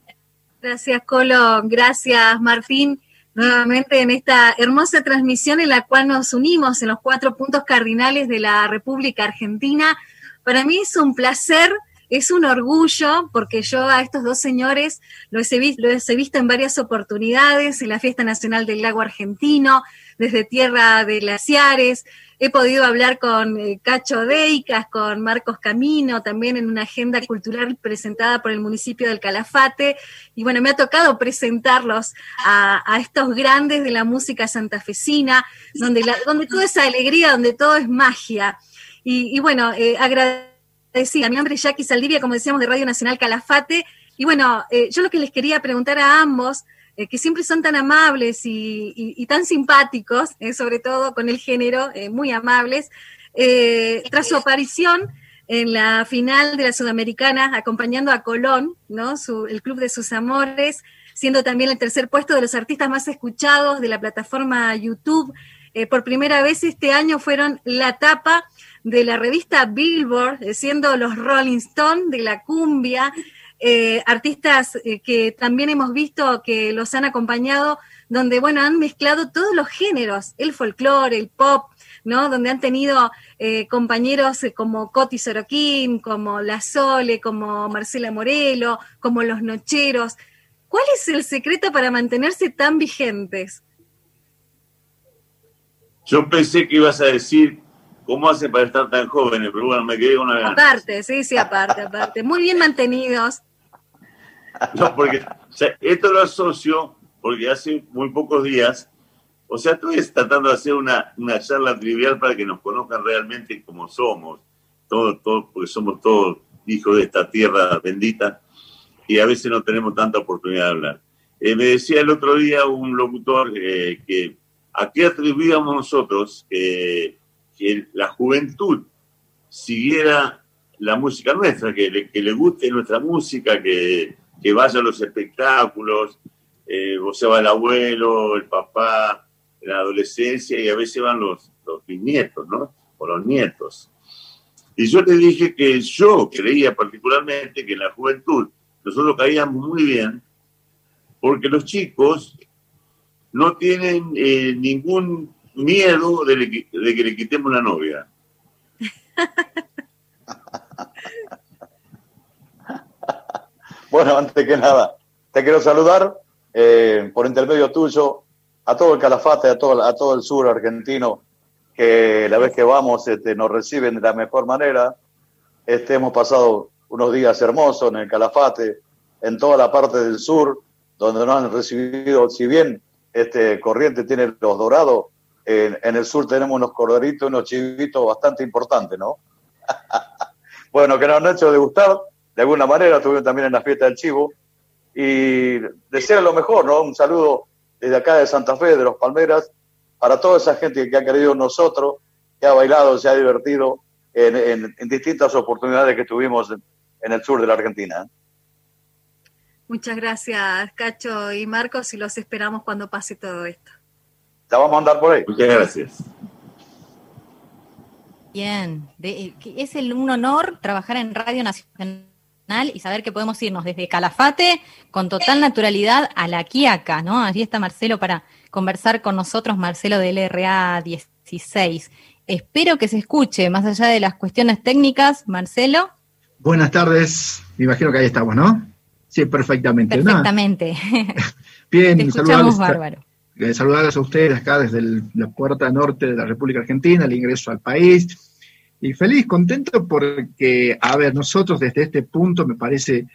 Gracias, Colo. Gracias, Martín nuevamente en esta hermosa transmisión en la cual nos unimos en los cuatro puntos cardinales de la República Argentina. Para mí es un placer, es un orgullo, porque yo a estos dos señores los he, he visto en varias oportunidades, en la Fiesta Nacional del Lago Argentino, desde Tierra de Glaciares, He podido hablar con eh, Cacho Deicas, con Marcos Camino, también en una agenda cultural presentada por el municipio del Calafate. Y bueno, me ha tocado presentarlos a, estos grandes de la música santafesina, donde, la, donde toda esa alegría, donde todo es magia. Y, bueno, eh, agradecida. Mi nombre es Jackie Saldivia, como decíamos, de Radio Nacional Calafate. Y bueno, eh, yo lo que les quería preguntar a ambos, eh, que siempre son tan amables y, tan simpáticos, eh, sobre todo con el género, eh, muy amables. tras su aparición en la final de la Sudamericana, acompañando a Colón, ¿no? el Club de sus Amores, siendo también el tercer puesto de los artistas más escuchados de la plataforma YouTube. por primera vez este año fueron la tapa de la revista Billboard, siendo los Rolling Stones de la cumbia, eh, artistas eh, que también hemos visto que los han acompañado, donde, bueno, han mezclado todos los géneros, el folclore, el pop, ¿no? Donde han tenido eh, compañeros como Coti Soroquín, como La Sole, como Marcela Morelo, como Los Nocheros. ¿Cuál es el secreto para mantenerse tan vigentes? Yo pensé que ibas a decir cómo hace para estar tan jóvenes, pero bueno, me quedé con una Aparte, sí, sí, aparte, aparte. Muy bien mantenidos. No, porque esto lo asocio porque hace muy pocos días, o sea, estoy tratando de hacer una, una charla trivial para que nos conozcan realmente como somos, todos, todos, porque somos todos hijos de esta tierra bendita y a veces no tenemos tanta oportunidad de hablar. Eh, me decía el otro día un locutor eh, que a qué atribuíamos nosotros que la juventud siguiera la música nuestra, que le, que le guste nuestra música, que, que vaya a los espectáculos, eh, o sea, va el abuelo, el papá, la adolescencia y a veces van los, los bisnietos, ¿no? O los nietos. Y yo te dije que yo creía particularmente que en la juventud nosotros caíamos muy bien porque los chicos no tienen eh, ningún miedo de, de, que le quitemos la novia. Bueno, antes que nada, te quiero saludar eh, por intermedio tuyo a todo el Calafate, a todo, a todo el sur argentino, que la vez que vamos este, nos reciben de la mejor manera. Este, hemos pasado unos días hermosos en el Calafate, en toda la parte del sur, donde nos han recibido, si bien este Corriente tiene los dorados, en, en el sur tenemos unos corderitos, unos chivitos bastante importantes, ¿no? bueno, que nos han hecho degustar de alguna manera, estuvimos también en la fiesta del Chivo, y desear lo mejor, ¿no? Un saludo desde acá de Santa Fe, de los Palmeras, para toda esa gente que ha querido en nosotros, que ha bailado, se ha divertido en, distintas oportunidades que tuvimos en, el sur de la Argentina. Muchas gracias, Cacho y Marcos, y los esperamos cuando pase todo esto. La vamos a mandar por ahí. Muchas gracias. Bien, eh, es el, un honor trabajar en Radio Nacional y saber que podemos irnos desde Calafate con total naturalidad a la Quiaca, ¿no? Allí está Marcelo para conversar con nosotros, Marcelo del LRA 16. Espero que se escuche, más allá de las cuestiones técnicas, Marcelo. Buenas tardes, me imagino que ahí estamos, ¿no? Sí, perfectamente. Perfectamente. Bien, Te escuchamos bárbaro. Eh, saludarles a ustedes acá desde la puerta norte de la República Argentina, el ingreso al país y feliz, contento porque, a ver, nosotros desde este punto me parece,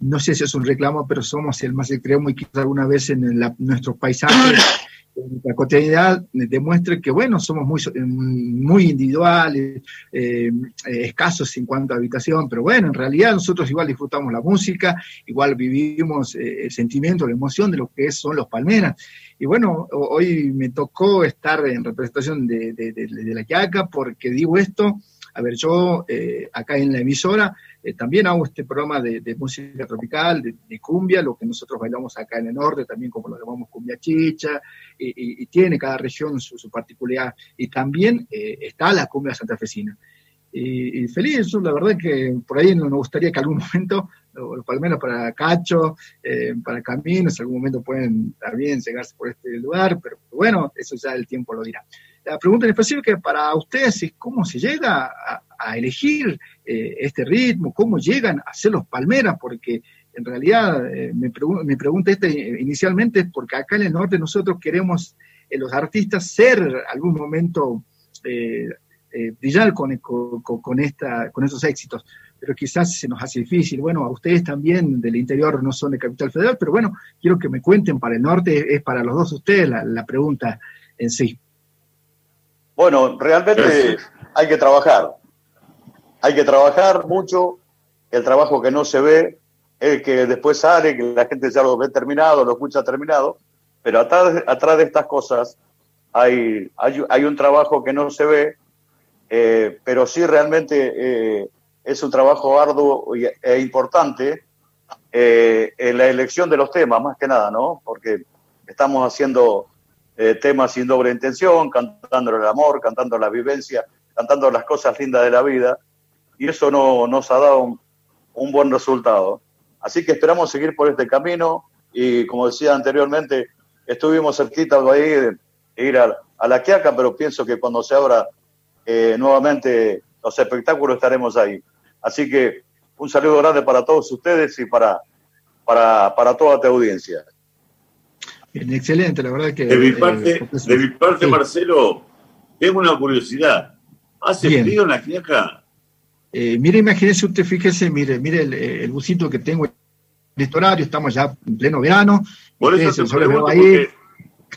no sé si es un reclamo, pero somos el más extremo y quizás alguna vez en nuestros paisajes, en la cotidianidad, demuestre que, bueno, somos muy, muy individuales, eh, escasos en cuanto a habitación, pero bueno, en realidad nosotros igual disfrutamos la música, igual vivimos eh, el sentimiento, la emoción de lo que son los palmeras. Y bueno, hoy me tocó estar en representación de, la Quiaca porque digo esto a ver, yo eh, acá en la emisora eh, también hago este programa de, música tropical, de, cumbia, lo que nosotros bailamos acá en el norte, también como lo llamamos cumbia chicha, y, tiene cada región su, particularidad. Y también eh, está la cumbia santafesina. Y, y, feliz, la verdad que por ahí nos gustaría que algún momento, al menos para Cacho, para Caminos, algún momento pueden también llegarse por este lugar, pero bueno, eso ya el tiempo lo dirá. La pregunta en específico para ustedes es cómo se llega a, elegir eh, este ritmo, cómo llegan a ser los palmeras, porque en realidad eh, mi, pregunta esta inicialmente es porque acá en el norte nosotros queremos eh, los artistas ser algún momento brillar con, con, esta, con esos éxitos, pero quizás se nos hace difícil. Bueno, a ustedes también del interior no son de Capital Federal, pero bueno, quiero que me cuenten para el norte, es para los dos ustedes la pregunta en sí. Bueno, realmente hay que trabajar. Hay que trabajar mucho. El trabajo que no se ve, el que después sale, que la gente ya lo ve terminado, lo escucha terminado. Pero atrás, atrás de estas cosas hay, hay, un trabajo que no se ve, eh, pero sí realmente eh, es un trabajo arduo e importante eh, en la elección de los temas, más que nada, ¿no? Porque estamos haciendo eh, temas sin doble intención, cantando el amor, cantando la vivencia, cantando las cosas lindas de la vida, y eso no nos ha dado un, buen resultado. Así que esperamos seguir por este camino y como decía anteriormente, estuvimos cerquita de, ir a, la Quiaca, pero pienso que cuando se abra eh, nuevamente los espectáculos estaremos ahí. Así que un saludo grande para todos ustedes y para, para, para toda tu audiencia excelente, la verdad que... De mi eh, parte, de mi parte Marcelo, tengo una curiosidad. ¿Hace frío en la Quiaca? Eh, mire, imagínese usted, fíjese, mire, mire el, el busito que tengo en este horario, estamos ya en pleno verano. Por eso pregunto, ahí.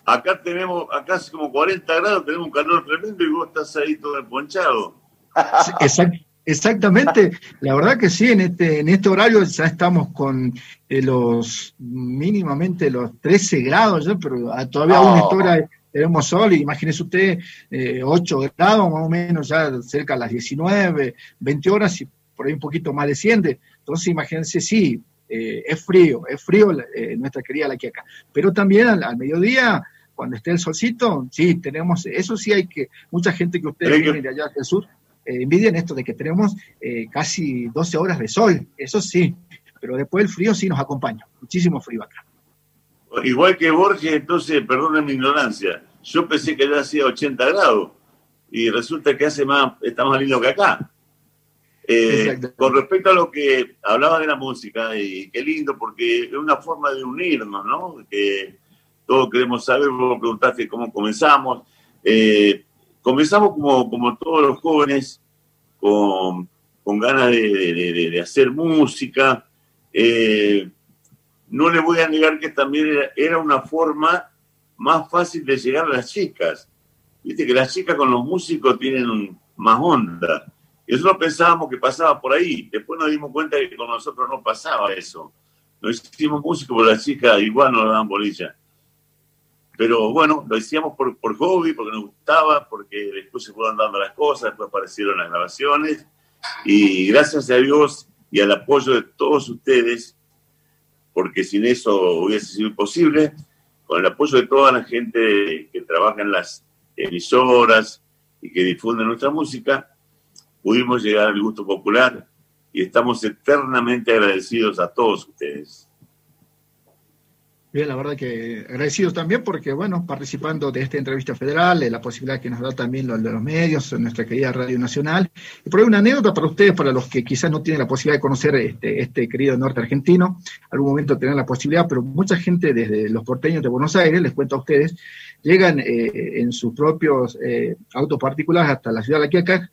Acá tenemos, acá hace como 40 grados, tenemos un calor tremendo y vos estás ahí todo emponchado. Exactamente, la verdad que sí, en este, en este horario ya estamos con eh, los mínimamente los 13 grados, pero todavía aún esta hora tenemos sol, y imagínese usted eh, 8 grados más o menos, ya cerca de las 19, 20 horas y por ahí un poquito más desciende. Entonces imagínense, sí, eh, es frío, es frío eh, nuestra querida la acá. Pero también al, mediodía, cuando esté el solcito, sí, tenemos, eso sí hay que, mucha gente que ustedes vienen de allá del sur, eh, envidian esto de que tenemos eh, casi 12 horas de sol, eso sí, pero después el frío sí nos acompaña, muchísimo frío acá. Igual que Borges, entonces, perdona mi ignorancia, yo pensé que ya hacía 80 grados y resulta que hace más, está más lindo que acá. Eh, con respecto a lo que hablaba de la música, y qué lindo, porque es una forma de unirnos, ¿no? Que todos queremos saber, vos preguntaste cómo comenzamos. Eh, comenzamos como, como todos los jóvenes, con, ganas de, hacer música. Eh, no le voy a negar que también era, una forma más fácil de llegar a las chicas. Viste que las chicas con los músicos tienen más onda. Nosotros pensábamos que pasaba por ahí. Después nos dimos cuenta que con nosotros no pasaba eso. Nos hicimos músicos, pero las chicas igual no nos daban bolilla. Pero bueno, lo hacíamos por, por hobby, porque nos gustaba, porque después se fueron dando las cosas, después aparecieron las grabaciones. Y gracias a Dios y al apoyo de todos ustedes, porque sin eso hubiese sido imposible. Con el apoyo de toda la gente que trabaja en las emisoras y que difunden nuestra música, pudimos llegar al gusto popular y estamos eternamente agradecidos a todos ustedes. Bien, la verdad que agradecidos también porque, bueno, participando de esta entrevista federal, de la posibilidad que nos da también lo de los medios, nuestra querida Radio Nacional. Y por ahí una anécdota para ustedes, para los que quizás no tienen la posibilidad de conocer este, este querido norte argentino, algún momento tener la posibilidad, pero mucha gente desde los porteños de Buenos Aires, les cuento a ustedes, llegan eh, en sus propios eh, autos particulares hasta la ciudad de La Quiaca,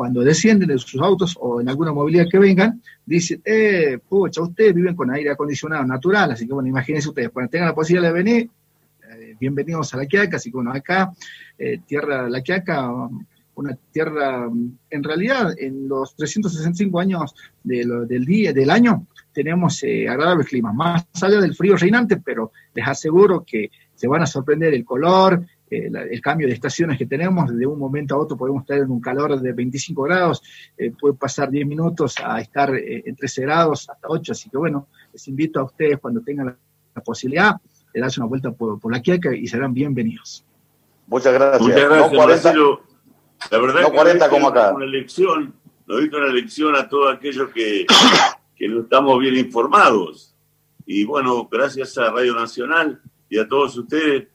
cuando descienden de sus autos o en alguna movilidad que vengan, dicen, eh, pucha, ustedes viven con aire acondicionado natural, así que bueno, imagínense ustedes, cuando tengan la posibilidad de venir, eh, bienvenidos a La Quiaca, así que bueno, acá, eh, tierra La Quiaca, una tierra, en realidad, en los 365 años del día, del año, tenemos eh, agradables climas, más allá del frío reinante, pero les aseguro que se van a sorprender el color, eh, el cambio de estaciones que tenemos, de un momento a otro podemos estar en un calor de 25 grados, eh, puede pasar 10 minutos a estar eh, en 13 grados hasta 8, así que bueno, les invito a ustedes cuando tengan la, posibilidad de darse una vuelta por, la Quiaca y serán bienvenidos. Muchas gracias. Muchas gracias, no 40, La verdad no 40 como acá. Una lección, nos diste una lección a todos aquellos que, que no estamos bien informados. Y bueno, gracias a Radio Nacional y a todos ustedes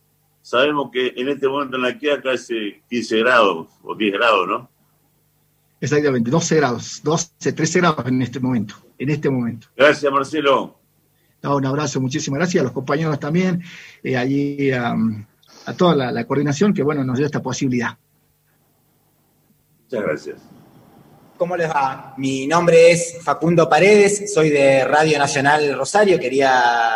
sabemos que en este momento en la Quiaca hace 15 grados o 10 grados, ¿no? Exactamente, 12 grados, 12, 13 grados en este momento, en este momento. Gracias, Marcelo. un abrazo, muchísimas gracias a los compañeros también, eh, allí a toda la, la, coordinación que, bueno, nos dio esta posibilidad. Muchas gracias. ¿Cómo les va? Mi nombre es Facundo Paredes, soy de Radio Nacional Rosario, quería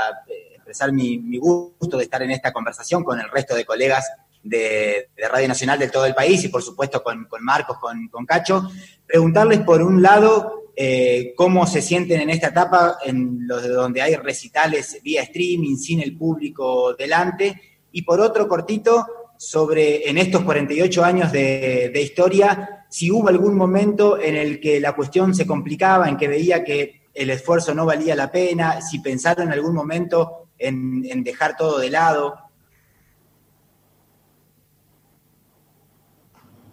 expresar mi, gusto de estar en esta conversación con el resto de colegas de, Radio Nacional de todo el país y por supuesto con, Marcos, con, Cacho. Preguntarles por un lado eh, cómo se sienten en esta etapa, en los de donde hay recitales vía streaming, sin el público delante, y por otro cortito, sobre en estos 48 años de, de historia, si hubo algún momento en el que la cuestión se complicaba, en que veía que el esfuerzo no valía la pena, si pensaron en algún momento en, dejar todo de lado?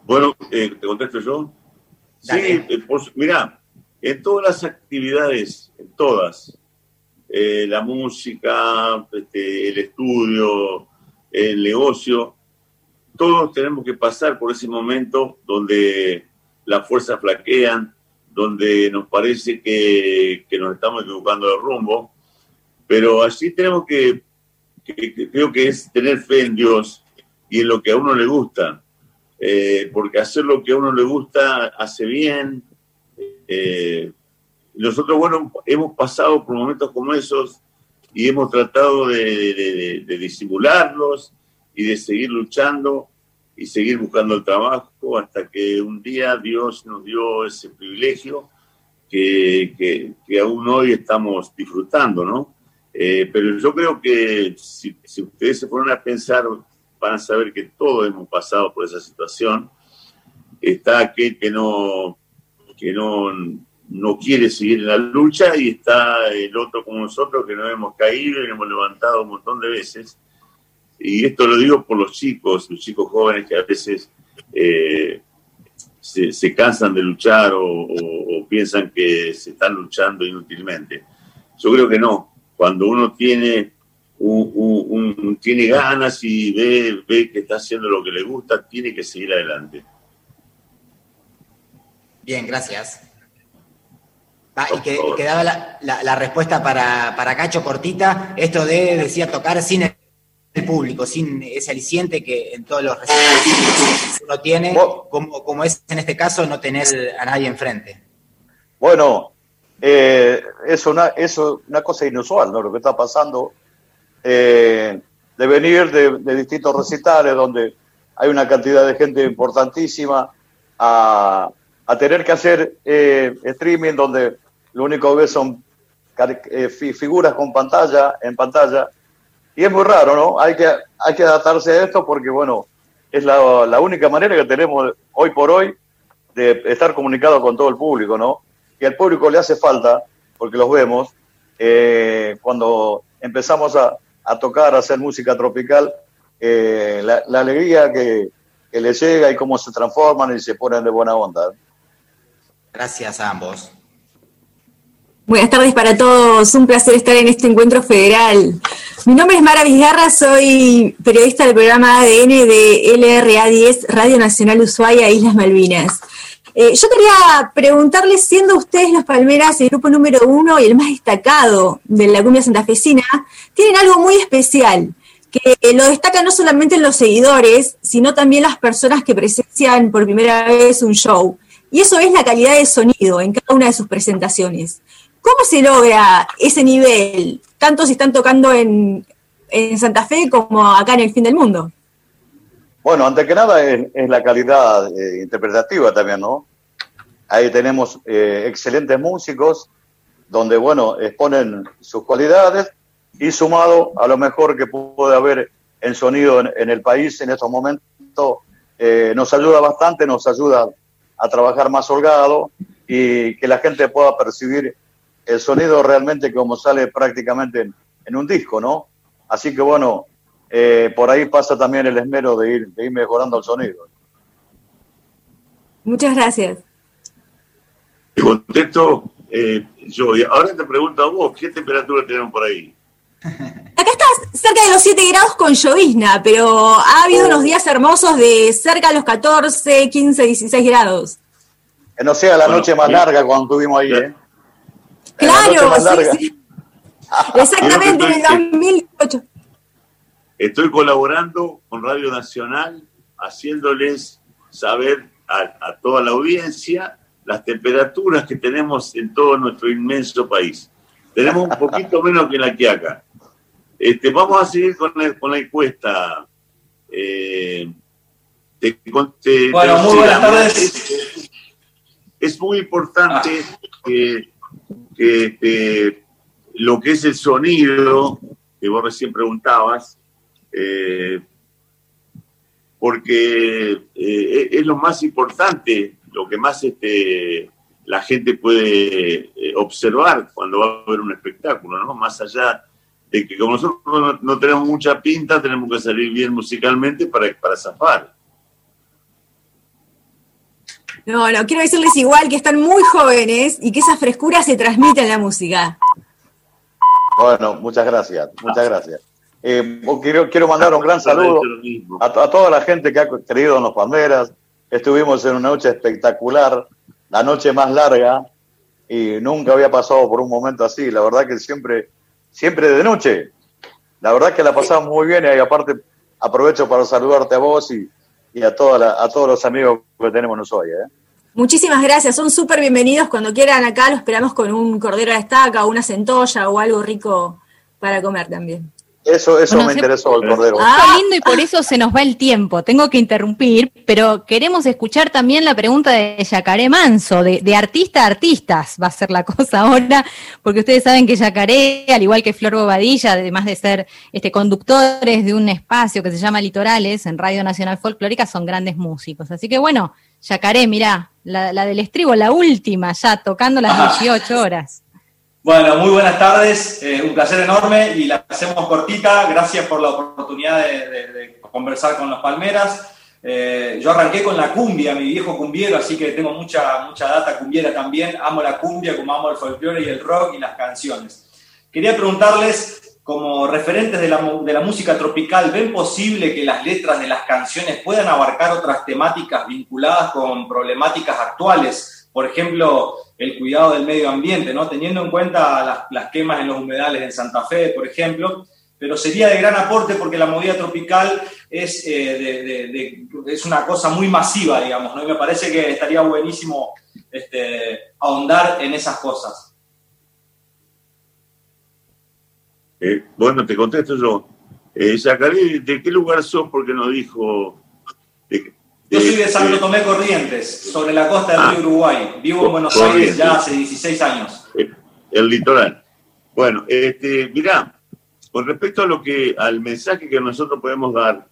Bueno, eh, te contesto yo. Sí, eh, mira, en todas las actividades, en todas, eh, la música, este, el estudio, el negocio, todos tenemos que pasar por ese momento donde las fuerzas flaquean, donde nos parece que, que nos estamos equivocando de rumbo, pero así tenemos que, creo que es tener fe en Dios y en lo que a uno le gusta, eh, porque hacer lo que a uno le gusta hace bien. Eh, nosotros, bueno, hemos pasado por momentos como esos y hemos tratado de, disimularlos y de seguir luchando y seguir buscando el trabajo hasta que un día Dios nos dio ese privilegio que, que, que aún hoy estamos disfrutando, ¿no? Eh, pero yo creo que si, ustedes se ponen a pensar, van a saber que todos hemos pasado por esa situación. Está aquel que no, que no, no quiere seguir en la lucha y está el otro como nosotros que nos hemos caído y nos hemos levantado un montón de veces. Y esto lo digo por los chicos, los chicos jóvenes que a veces eh, se, cansan de luchar o, o piensan que se están luchando inútilmente. Yo creo que no, cuando uno tiene, un, tiene ganas y ve, ve que está haciendo lo que le gusta, tiene que seguir adelante. Bien, gracias. y, que, quedaba la, la, respuesta para, para, Cacho cortita, esto de, decía, tocar sin el público, sin ese aliciente que en todos los recitales uno tiene, como, como es en este caso no tener a nadie enfrente. Bueno, eh, es, una, es una cosa inusual, ¿no? Lo que está pasando, eh, de venir de, distintos recitales donde hay una cantidad de gente importantísima a, tener que hacer eh, streaming donde lo único que ves son eh, figuras con pantalla, en pantalla, y es muy raro, ¿no? Hay que, hay que adaptarse a esto porque, bueno, es la, la única manera que tenemos hoy por hoy de estar comunicado con todo el público, ¿no? Que al público le hace falta, porque los vemos, eh, cuando empezamos a, tocar, a hacer música tropical, eh, la, alegría que, que les llega y cómo se transforman y se ponen de buena onda. Gracias a ambos. Buenas tardes para todos, un placer estar en este encuentro federal. Mi nombre es Mara Vizgarra, soy periodista del programa ADN de LRA 10, Radio Nacional Ushuaia, Islas Malvinas. Eh, yo quería preguntarles, siendo ustedes los Palmeras el grupo número uno y el más destacado de la cumbia santafesina, tienen algo muy especial, que lo destacan no solamente los seguidores, sino también las personas que presencian por primera vez un show. Y eso es la calidad de sonido en cada una de sus presentaciones. ¿Cómo se logra ese nivel, tanto si están tocando en, Santa Fe como acá en el fin del mundo? Bueno, antes que nada es, la calidad eh, interpretativa también, ¿no? Ahí tenemos eh, excelentes músicos donde, bueno, exponen sus cualidades y sumado a lo mejor que puede haber en sonido en, el país en estos momentos, eh, nos ayuda bastante, nos ayuda a trabajar más holgado y que la gente pueda percibir el sonido realmente como sale prácticamente en, un disco, ¿no? Así que bueno, eh, por ahí pasa también el esmero de ir, de ir mejorando el sonido. Muchas gracias. Te contesto eh, yo. ahora te pregunto a vos, ¿qué temperatura tenemos por ahí? Acá estás cerca de los 7 grados con llovizna, pero ha habido oh. unos días hermosos de cerca de los 14, 15, 16 grados. Que no sea la noche más larga cuando estuvimos ahí, ¿eh? Claro, sí, Exactamente, en el 2008. Estoy colaborando con Radio Nacional, haciéndoles saber a, toda la audiencia las temperaturas que tenemos en todo nuestro inmenso país. Tenemos un poquito menos que en la Quiaca. Este, vamos a seguir con, la encuesta. Eh, bueno, muy buenas tardes. Es, muy importante que que lo que es el sonido, que vos recién preguntabas, eh, porque eh, es lo más importante, lo que más este, la gente puede eh, observar cuando va a ver un espectáculo, ¿no? Más allá de que como nosotros no, tenemos mucha pinta, tenemos que salir bien musicalmente para, para zafar. No, no, quiero decirles igual que están muy jóvenes y que esa frescura se transmite en la música. Bueno, muchas gracias, muchas gracias. Eh, quiero, quiero mandar un gran saludo a, toda la gente que ha creído en los Palmeras. Estuvimos en una noche espectacular, la noche más larga, y nunca había pasado por un momento así. La verdad que siempre, siempre de noche. La verdad que la pasamos muy bien y aparte aprovecho para saludarte a vos y, y a, toda a todos los amigos que tenemos nosotros. ¿eh? Muchísimas gracias, son súper bienvenidos. Cuando quieran acá, los esperamos con un cordero de estaca, o una centolla o algo rico para comer también. Eso, eso me interesó, el cordero. Ah, lindo y por eso se nos va el tiempo. Tengo que interrumpir, pero queremos escuchar también la pregunta de Yacaré Manso, de, artista a artistas. Va a ser la cosa ahora, porque ustedes saben que Yacaré, al igual que Flor Bobadilla, además de ser este, conductores de un espacio que se llama Litorales en Radio Nacional Folclórica, son grandes músicos. Así que bueno, Yacaré, mirá, la, la del estribo, la última, ya tocando las 18 horas. Bueno, muy buenas tardes, eh, un placer enorme y la hacemos cortita. Gracias por la oportunidad de, conversar con los Palmeras. Eh, yo arranqué con la cumbia, mi viejo cumbiero, así que tengo mucha, mucha data cumbiera también. Amo la cumbia como amo el folclore y el rock y las canciones. Quería preguntarles, como referentes de la, de la música tropical, ¿ven posible que las letras de las canciones puedan abarcar otras temáticas vinculadas con problemáticas actuales? por ejemplo, el cuidado del medio ambiente, ¿no? teniendo en cuenta las, quemas en los humedales en Santa Fe, por ejemplo, pero sería de gran aporte porque la movida tropical es, eh, es una cosa muy masiva, digamos, ¿no? y me parece que estaría buenísimo este, ahondar en esas cosas. Eh, bueno, te contesto yo. Eh, ¿de qué lugar sos? Porque nos dijo... Yo soy de Santo Tomé Corrientes, sobre la costa del ah. río Uruguay. Vivo en Buenos Aires ya hace 16 años. Eh, el litoral. Bueno, este, mirá, con respecto a lo que, al mensaje que nosotros podemos dar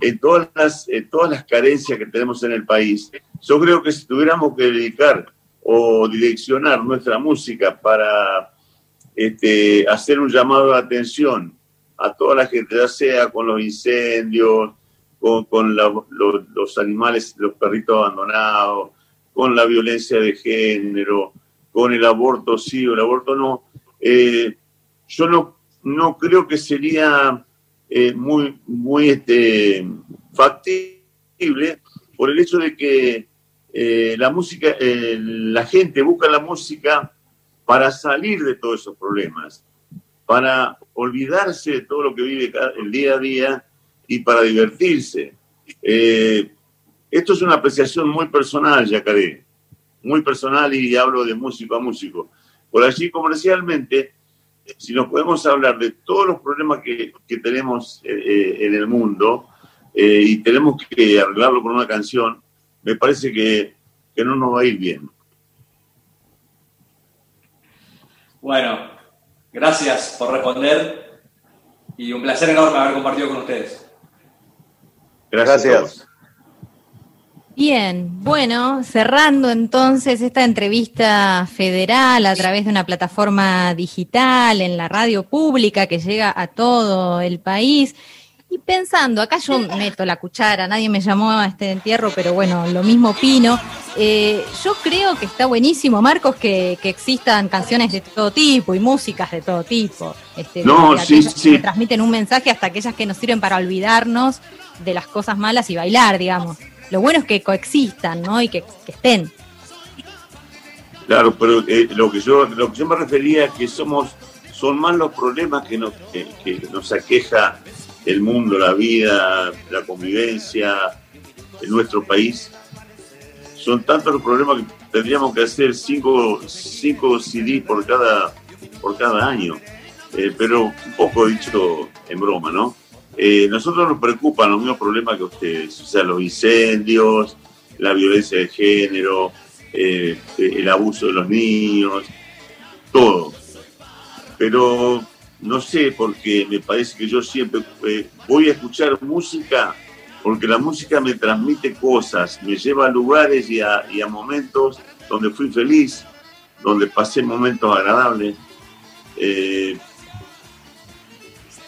en todas las, todas las carencias que tenemos en el país, yo creo que si tuviéramos que dedicar o direccionar nuestra música para este, hacer un llamado de atención a toda la gente, ya sea con los incendios, con, los animales, los perritos abandonados, con la violencia de género, con el aborto sí o el aborto no. Eh, yo no, no creo que sería eh, muy, muy este, factible por el hecho de que eh, la música, la gente busca la música para salir de todos esos problemas, para olvidarse de todo lo que vive el día a día y para divertirse. Eh, esto es una apreciación muy personal, Yacaré, muy personal y hablo de músico a músico. Por allí, comercialmente, si nos podemos hablar de todos los problemas que, tenemos eh, eh, en el mundo y tenemos que arreglarlo con una canción, me parece que, que no nos va a ir bien. Bueno, gracias por responder y un placer enorme haber compartido con ustedes. Gracias. Bien, bueno, cerrando entonces esta entrevista federal a través de una plataforma digital en la radio pública que llega a todo el país. Y pensando, acá yo meto la cuchara, nadie me llamó a este entierro, pero bueno, lo mismo opino. Eh, yo creo que está buenísimo, Marcos, que, existan canciones de todo tipo y músicas de todo tipo. Este, no, sí, sí. Que transmiten un mensaje hasta aquellas que nos sirven para olvidarnos de las cosas malas y bailar, digamos. Lo bueno es que coexistan, ¿no? Y que, estén. Claro, pero eh, lo, que yo, lo que yo me refería es que somos, son más los problemas que nos, que nos aqueja el mundo, la vida, la convivencia en nuestro país. Son tantos los problemas que tendríamos que hacer cinco, cinco CD por cada, por cada año. Eh, pero un poco dicho en broma, ¿no? Eh, nosotros nos preocupan los mismos problemas que ustedes, o sea, los incendios, la violencia de género, eh, el abuso de los niños, todo. Pero no sé, porque me parece que yo siempre eh, voy a escuchar música porque la música me transmite cosas, me lleva a lugares y a, momentos donde fui feliz, donde pasé momentos agradables. Eh,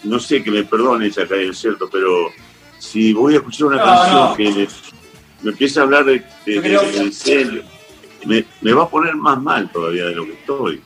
no sé que me perdone esa calle, ¿cierto? Pero si voy a escuchar una canción que me, empieza a hablar de, de, me, me va a poner más mal todavía de lo que estoy.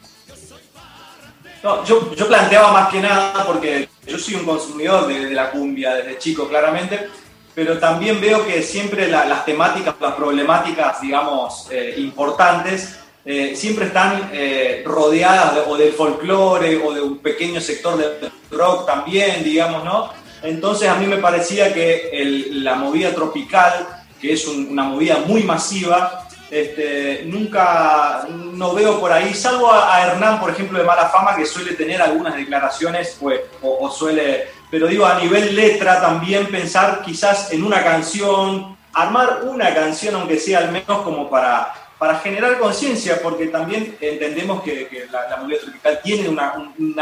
No, yo, planteaba más que nada, porque yo soy un consumidor de, la cumbia desde chico, claramente, pero también veo que siempre las temáticas, las problemáticas, digamos, eh, importantes, eh, siempre están eh, rodeadas o del folclore o de un pequeño sector del rock también, digamos, ¿no? Entonces a mí me parecía que la movida tropical, que es una movida muy masiva, este, nunca, no veo por ahí, salvo a, Hernán, por ejemplo, de mala fama, que suele tener algunas declaraciones, pues, o, suele, pero digo, a nivel letra también pensar quizás en una canción, armar una canción, aunque sea al menos como para, para generar conciencia, porque también entendemos que, la, la movida tropical tiene una,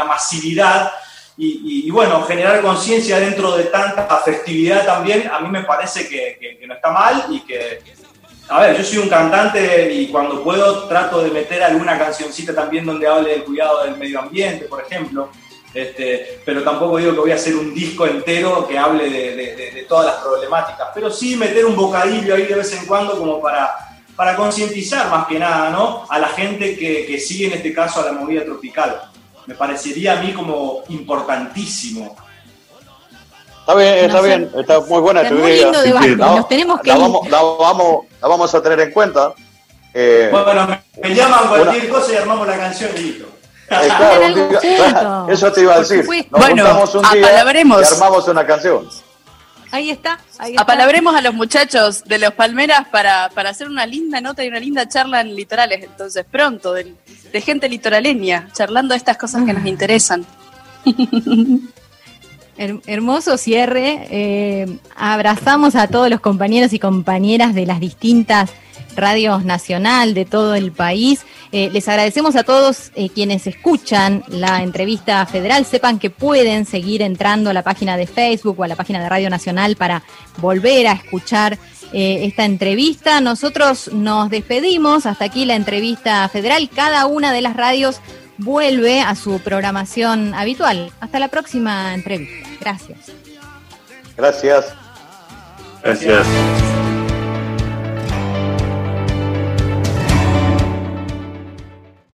masividad y, bueno, generar conciencia dentro de tanta festividad también, a mí me parece que, no está mal y que a ver, yo soy un cantante y cuando puedo trato de meter alguna cancioncita también donde hable del cuidado del medio ambiente, por ejemplo. Este, pero tampoco digo que voy a hacer un disco entero que hable de, todas las problemáticas. Pero sí meter un bocadillo ahí de vez en cuando como para, para concientizar más que nada ¿no? a la gente que, que sigue en este caso a la movida tropical. Me parecería a mí como importantísimo. Está bien, está bien, está muy buena tu idea. nos tenemos que la vamos, la vamos, a tener en cuenta. Eh, bueno, me, llaman cualquier cosa y armamos la canción y listo. Eh, claro, eso te iba a decir. Nos bueno, un día y armamos una canción. Ahí está, ahí está. Apalabremos a los muchachos de los Palmeras para, para hacer una linda nota y una linda charla en litorales, entonces pronto, de, de gente litoraleña, charlando estas cosas que nos interesan. hermoso cierre. Eh, abrazamos a todos los compañeros y compañeras de las distintas radios nacional de todo el país. Eh, les agradecemos a todos eh, quienes escuchan la entrevista federal. Sepan que pueden seguir entrando a la página de Facebook o a la página de Radio Nacional para volver a escuchar esta entrevista. Nosotros nos despedimos. Hasta aquí la entrevista federal. Cada una de las radios vuelve a su programación habitual. Hasta la próxima entrevista. Gracias. Gracias. Gracias.